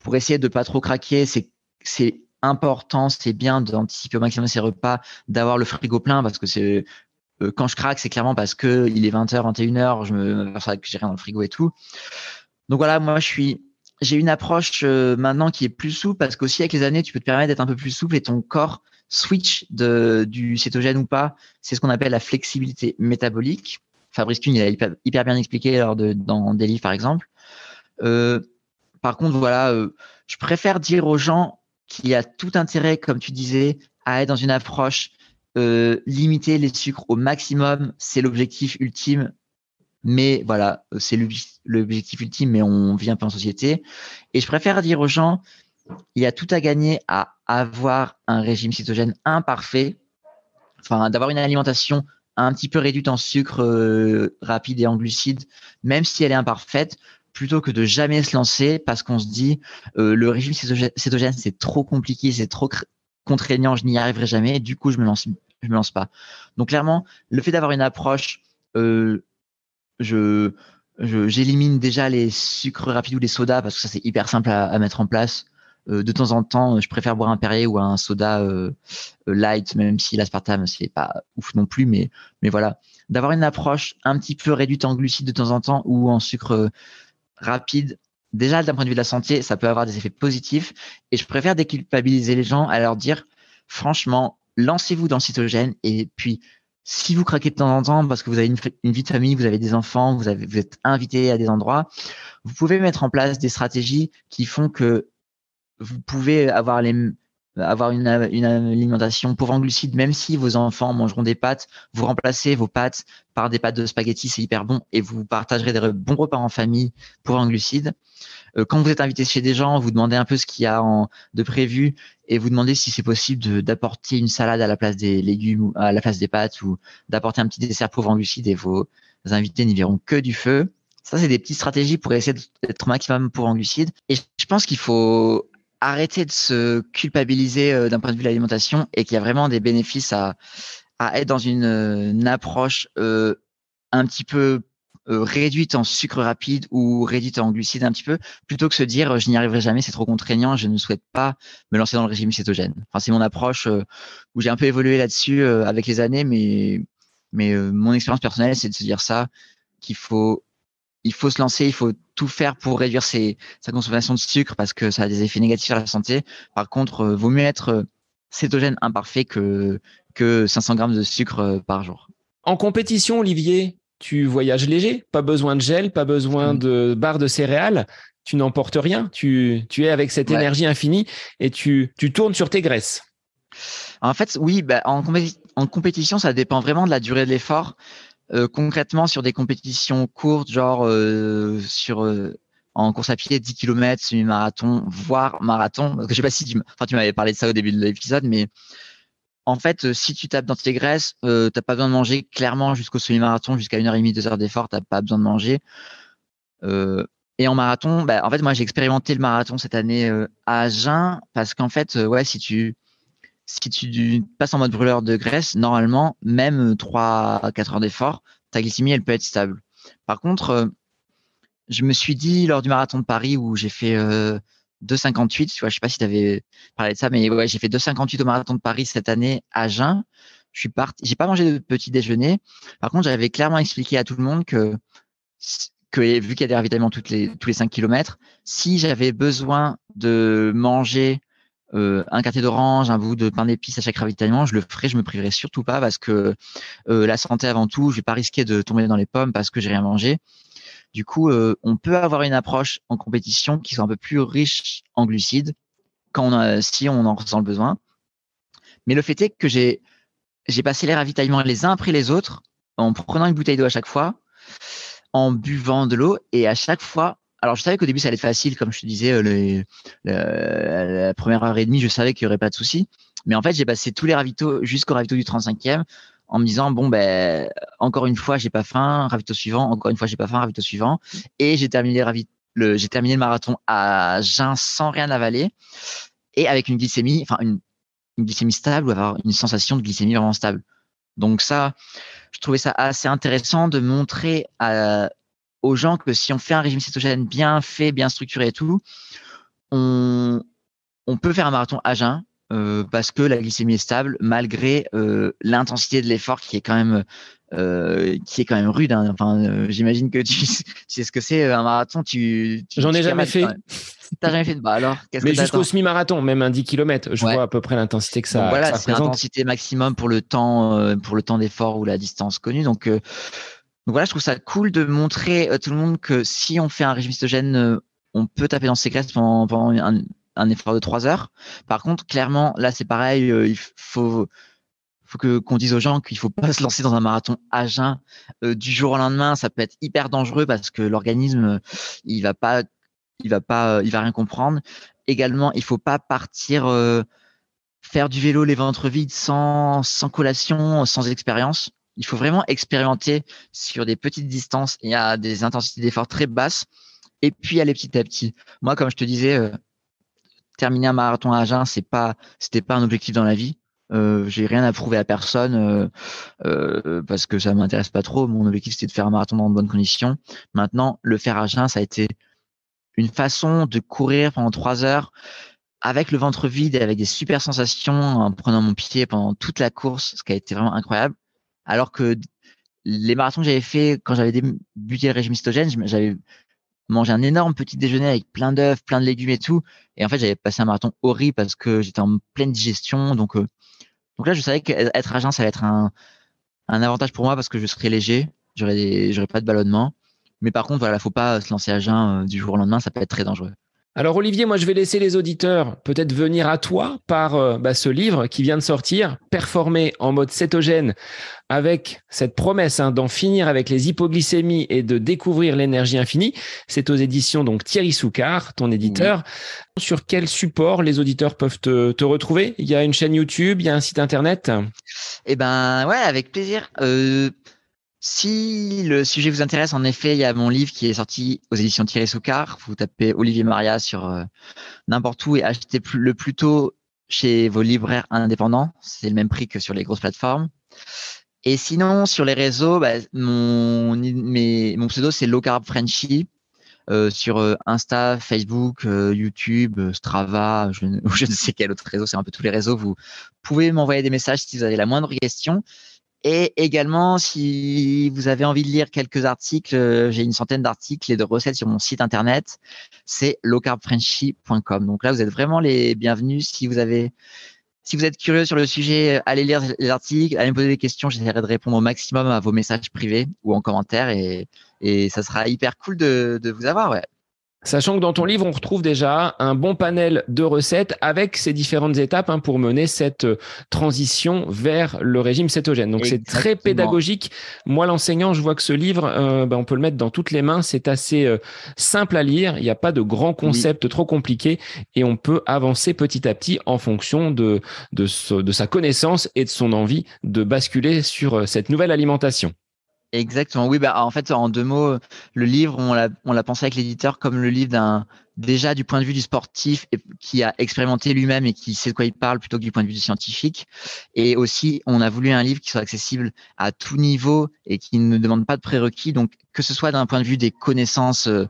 B: pour essayer de pas trop craquer, c'est c'est important, c'est bien d'anticiper au maximum ses repas, d'avoir le frigo plein parce que c'est euh, quand je craque, c'est clairement parce que il est 20h, 21h, je me que j'ai rien dans le frigo et tout. Donc voilà, moi je suis j'ai une approche euh, maintenant qui est plus souple parce qu'aussi avec les années, tu peux te permettre d'être un peu plus souple et ton corps switch de, du cétogène ou pas. C'est ce qu'on appelle la flexibilité métabolique. Fabrice Kuhn, il a hyper, bien expliqué lors de, dans des livres, par exemple. Euh, par contre, voilà, euh, je préfère dire aux gens qu'il y a tout intérêt, comme tu disais, à être dans une approche limiter les sucres au maximum. C'est l'objectif ultime. Mais voilà, c'est l'objectif ultime, mais on vit un peu en société. Et je préfère dire aux gens, il y a tout à gagner à avoir un régime cytogène imparfait, enfin d'avoir une alimentation un petit peu réduite en sucre euh, rapide et en glucides, même si elle est imparfaite, plutôt que de jamais se lancer parce qu'on se dit euh, le régime cétogène c'est trop compliqué, c'est trop contraignant, je n'y arriverai jamais, du coup je me lance, je me lance pas. Donc clairement, le fait d'avoir une approche, euh, je j'élimine déjà les sucres rapides ou les sodas parce que ça c'est hyper simple à, mettre en place. Euh, de temps en temps, je préfère boire un Perrier ou un soda euh, euh, light, même si l'aspartame c'est pas ouf non plus, mais mais voilà, d'avoir une approche un petit peu réduite en glucides de temps en temps ou en sucre rapide. Déjà, d'un point de vue de la santé, ça peut avoir des effets positifs. Et je préfère déculpabiliser les gens à leur dire, franchement, lancez-vous dans le cytogène. Et puis, si vous craquez de temps en temps parce que vous avez une, vie de famille, vous avez des enfants, vous, vous êtes invité à des endroits, vous pouvez mettre en place des stratégies qui font que vous pouvez avoir les avoir une, alimentation pauvre en glucides, même si vos enfants mangeront des pâtes, vous remplacez vos pâtes par des pâtes de spaghettis, c'est hyper bon, et vous partagerez des bons repas en famille pour en glucides. Euh, quand vous êtes invité chez des gens, vous demandez un peu ce qu'il y a de prévu, et vous demandez si c'est possible d'apporter une salade à la place des légumes à la place des pâtes, ou d'apporter un petit dessert pauvre en glucides, et vos invités n'y verront que du feu. Ça, c'est des petites stratégies pour essayer d'être maximum pour en glucides. Et je pense qu'il faut arrêter de se culpabiliser euh, d'un point de vue de l'alimentation et qu'il y a vraiment des bénéfices à, à être dans une, approche euh, un petit peu euh, réduite en sucre rapide ou réduite en glucides un petit peu, plutôt que se dire je n'y arriverai jamais, c'est trop contraignant, je ne souhaite pas me lancer dans le régime cétogène. Enfin, c'est mon approche où j'ai un peu évolué là-dessus avec les années, mais mais mon expérience personnelle, c'est de se dire ça qu'il faut il faut se lancer, il faut tout faire pour réduire ses, sa consommation de sucre parce que ça a des effets négatifs sur la santé. Par contre, euh, vaut mieux être euh, cétogène imparfait que, que 500 grammes de sucre euh, par jour.
A: En compétition, Olivier, tu voyages léger, pas besoin de gel, pas besoin mm. de barres de céréales, tu n'emportes rien, tu, tu es avec cette énergie infinie et tu, tu tournes sur tes graisses.
B: En fait, oui, bah, en, en, compétition, ça dépend vraiment de la durée de l'effort. Euh, concrètement, sur des compétitions courtes, genre euh, sur euh, en course à pied, 10 km, semi-marathon, voire marathon, parce que je sais pas si tu, m'avais parlé de ça au début de l'épisode, mais en fait, si tu tapes dans tes graisses, euh, t'as pas besoin de manger clairement jusqu'au semi-marathon, jusqu'à une heure et demie, deux heures d'effort, t'as pas besoin de manger. Euh, et en marathon, bah, en fait, moi, j'ai expérimenté le marathon cette année euh, à Agen parce qu'en fait, euh, ouais, si tu si tu passes en mode brûleur de graisse, normalement, même 3 à 4 heures d'effort, ta glycémie, elle peut être stable. Par contre, euh, je me suis dit lors du marathon de Paris où j'ai fait 2,58, tu vois, je sais pas si tu avais parlé de ça, mais ouais, j'ai fait 2,58 au marathon de Paris cette année à Agen. Je suis parti, j'ai pas mangé de petit déjeuner. Par contre, j'avais clairement expliqué à tout le monde que que vu qu'il y a des ravitaillements toutes les, tous les 5 km, si j'avais besoin de manger euh, un quartier d'orange, un bout de pain d'épices à chaque ravitaillement, je le ferais, je me priverais surtout pas parce que euh, la santé avant tout, je vais pas risquer de tomber dans les pommes parce que j'ai rien mangé. Du coup, euh, on peut avoir une approche en compétition qui soit un peu plus riche en glucides quand on a, si on en ressent le besoin. Mais le fait est que j'ai j'ai passé les ravitaillements les uns après les autres en prenant une bouteille d'eau à chaque fois en buvant de l'eau et à chaque fois. Alors, je savais qu'au début, ça allait être facile, comme je te disais, euh, la première heure et demie, je savais qu'il n'y aurait pas de souci. Mais en fait, j'ai passé tous les ravitaux jusqu'au ravito du 35e en me disant bon ben encore une fois j'ai pas faim ravito suivant encore une fois j'ai pas faim ravito suivant. Et j'ai terminé le j'ai terminé le marathon à jeun sans rien avaler. Et avec une glycémie enfin une glycémie stable ou avoir une sensation de glycémie vraiment stable. Donc ça je trouvais ça assez intéressant de montrer à, aux gens que si on fait un régime cétogène bien fait, bien structuré et tout, on, on peut faire un marathon à jeun euh, parce que la glycémie est stable malgré euh, l'intensité de l'effort qui est quand même euh, qui est quand même rude. Hein. Enfin, j'imagine que *laughs* tu, tu, sais ce que c'est un marathon. Tu,
A: tu j'en ai jamais fait.
B: T'as jamais fait de bah alors
A: Mais jusqu'au semi-marathon, même un 10 km, je vois à peu près l'intensité que ça.
B: Donc voilà, c'est l'intensité maximum pour le temps pour le temps d'effort ou la distance connue. Donc donc voilà, je trouve ça cool de montrer à tout le monde que si on fait un régime cétogène, on peut taper dans ses graisses pendant, pendant un, effort de trois heures. Par contre, clairement, là, c'est pareil, euh, il faut, faut que qu'on dise aux gens qu'il faut pas *laughs* se lancer dans un marathon à jeun euh, du jour au lendemain. Ça peut être hyper dangereux parce que l'organisme, il va pas, il va pas, il va rien comprendre. Également, il faut pas partir euh, faire du vélo les ventres vides sans, sans collation, sans expérience. Il faut vraiment expérimenter sur des petites distances et à des intensités d'effort très basses et puis aller petit à petit. Moi, comme je te disais, terminer un marathon à Agen, c'est pas, c'était pas un objectif dans la vie. Euh, j'ai rien à prouver à personne euh, euh, parce que ça m'intéresse pas trop. Mon objectif c'était de faire un marathon dans de bonnes conditions. Maintenant, le faire à Agen, ça a été une façon de courir pendant trois heures avec le ventre vide et avec des super sensations en prenant mon pied pendant toute la course, ce qui a été vraiment incroyable. Alors que les marathons que j'avais fait quand j'avais débuté le régime cétogène, j'avais manger un énorme petit déjeuner avec plein d'œufs, plein de légumes et tout. Et en fait, j'avais passé un marathon horrible parce que j'étais en pleine digestion. Donc, euh, donc là, je savais qu'être à jeun, ça allait être un, un avantage pour moi parce que je serais léger. J'aurais pas de ballonnement. Mais par contre, voilà, faut pas se lancer à jeun euh, du jour au lendemain. Ça peut être très dangereux.
A: Alors Olivier, moi je vais laisser les auditeurs peut-être venir à toi par euh, bah, ce livre qui vient de sortir, Performer en mode cétogène, avec cette promesse hein, d'en finir avec les hypoglycémies et de découvrir l'énergie infinie. C'est aux éditions donc Thierry Soucard, ton éditeur. Sur quel support les auditeurs peuvent te, te, retrouver? Il y a une chaîne YouTube, il y a un site internet?
B: Eh ben ouais, avec plaisir. Euh si le sujet vous intéresse, en effet, il y a mon livre qui est sorti aux éditions Thierry Soucard. Vous tapez Olivier Maria sur euh, n'importe où et achetez le plus tôt chez vos libraires indépendants. C'est le même prix que sur les grosses plateformes. Et sinon, sur les réseaux, bah, mon, mon pseudo, c'est Low Carb Frenchy. Euh, sur euh, Insta, Facebook, YouTube, Strava, je, *laughs* je ne sais quel autre réseau, c'est un peu tous les réseaux. Vous pouvez m'envoyer des messages si vous avez la moindre question. Et également, si vous avez envie de lire quelques articles, euh, j'ai une centaine d'articles et de recettes sur mon site internet. C'est lowcarbfrenchy.com. Donc là, vous êtes vraiment les bienvenus. Si vous avez, si vous êtes curieux sur le sujet, allez lire les articles, allez me poser des questions. J'essaierai de répondre au maximum à vos messages privés ou en commentaire et, et ça sera hyper cool de, de vous avoir. Ouais.
A: Sachant que dans ton livre, on retrouve déjà un bon panel de recettes avec ces différentes étapes hein, pour mener cette euh, transition vers le régime cétogène. Donc c'est très pédagogique. Moi, l'enseignant, je vois que ce livre, euh, ben, on peut le mettre dans toutes les mains. C'est assez euh, simple à lire. Il n'y a pas de grands concepts trop compliqués et on peut avancer petit à petit en fonction de, de, de sa connaissance et de son envie de basculer sur cette nouvelle alimentation.
B: Exactement. Oui, bah en fait, en deux mots, le livre, on l'a, pensé avec l'éditeur comme le livre d'un déjà du point de vue du sportif et, qui a expérimenté lui-même et qui sait de quoi il parle plutôt que du point de vue du scientifique. Et aussi, on a voulu un livre qui soit accessible à tout niveau et qui ne demande pas de prérequis. Donc, que ce soit d'un point de vue des connaissances euh,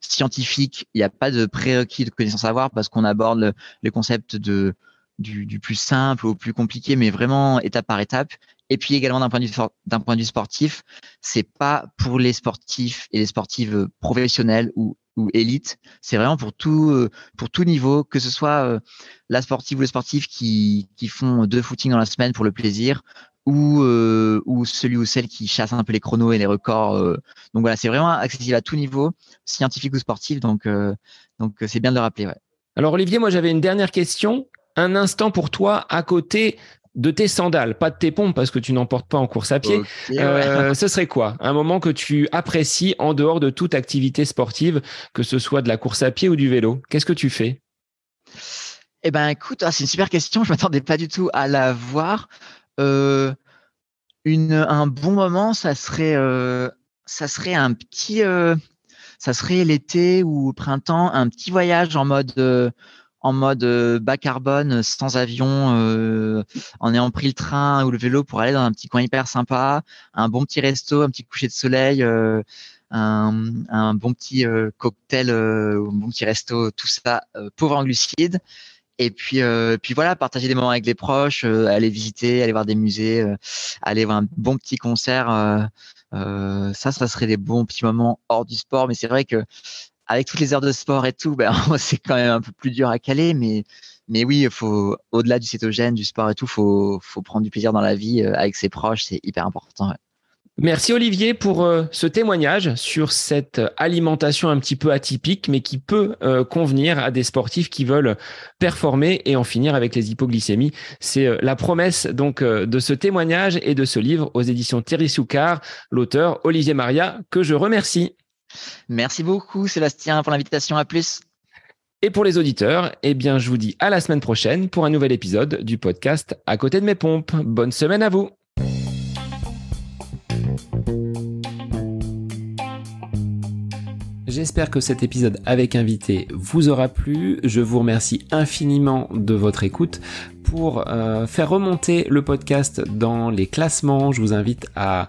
B: scientifiques, il n'y a pas de prérequis de connaissances à avoir parce qu'on aborde le, le concept de du, du, plus simple au plus compliqué, mais vraiment étape par étape. Et puis également d'un point de vue d'un point de vue sportif, c'est pas pour les sportifs et les sportives professionnels ou ou élite, c'est vraiment pour tout euh, pour tout niveau, que ce soit euh, la sportive ou le sportif qui qui font deux footings dans la semaine pour le plaisir ou euh, ou celui ou celle qui chasse un peu les chronos et les records. donc voilà, c'est vraiment accessible à tout niveau, scientifique ou sportif. Donc donc c'est bien de le rappeler.
A: Alors Olivier, moi j'avais une dernière question. Un instant pour toi à côté de tes sandales, pas de tes pompes parce que tu n'en portes pas en course à pied. Euh, ce serait quoi? Un moment que tu apprécies en dehors de toute activité sportive, que ce soit de la course à pied ou du vélo? Qu'est-ce que tu fais?
B: Eh ben, écoute, ah, c'est une super question. Je m'attendais pas du tout à la voir. Euh, une, un bon moment, ça serait, euh, ça serait un petit, ça serait l'été ou printemps, un petit voyage en mode en mode euh, bas carbone, sans avion, euh, en ayant pris le train ou le vélo pour aller dans un petit coin hyper sympa, un bon petit resto, un petit coucher de soleil, euh, un, bon petit cocktail, un bon petit resto, tout ça pauvre en glucides. Et puis, puis voilà, partager des moments avec les proches, aller visiter, aller voir des musées, aller voir un bon petit concert. ça, ça serait des bons petits moments hors du sport. Mais c'est vrai que avec toutes les heures de sport et tout, ben, *laughs* c'est quand même un peu plus dur à caler, mais, mais oui, faut, au-delà du cétogène, du sport et tout, faut, faut prendre du plaisir dans la vie euh, avec ses proches, c'est hyper important.
A: Merci Olivier pour euh, ce témoignage sur cette alimentation un petit peu atypique, mais qui peut euh, convenir à des sportifs qui veulent performer et en finir avec les hypoglycémies. C'est la promesse donc de ce témoignage et de ce livre aux éditions Thierry Soucard, l'auteur Olivier Maria, que je remercie.
B: Merci beaucoup, Sébastien, pour l'invitation. À plus.
A: Et pour les auditeurs, eh bien, je vous dis à la semaine prochaine pour un nouvel épisode du podcast À côté de mes pompes. Bonne semaine à vous. J'espère que cet épisode avec invité vous aura plu. Je vous remercie infiniment de votre écoute. Pour euh, faire remonter le podcast dans les classements, je vous invite à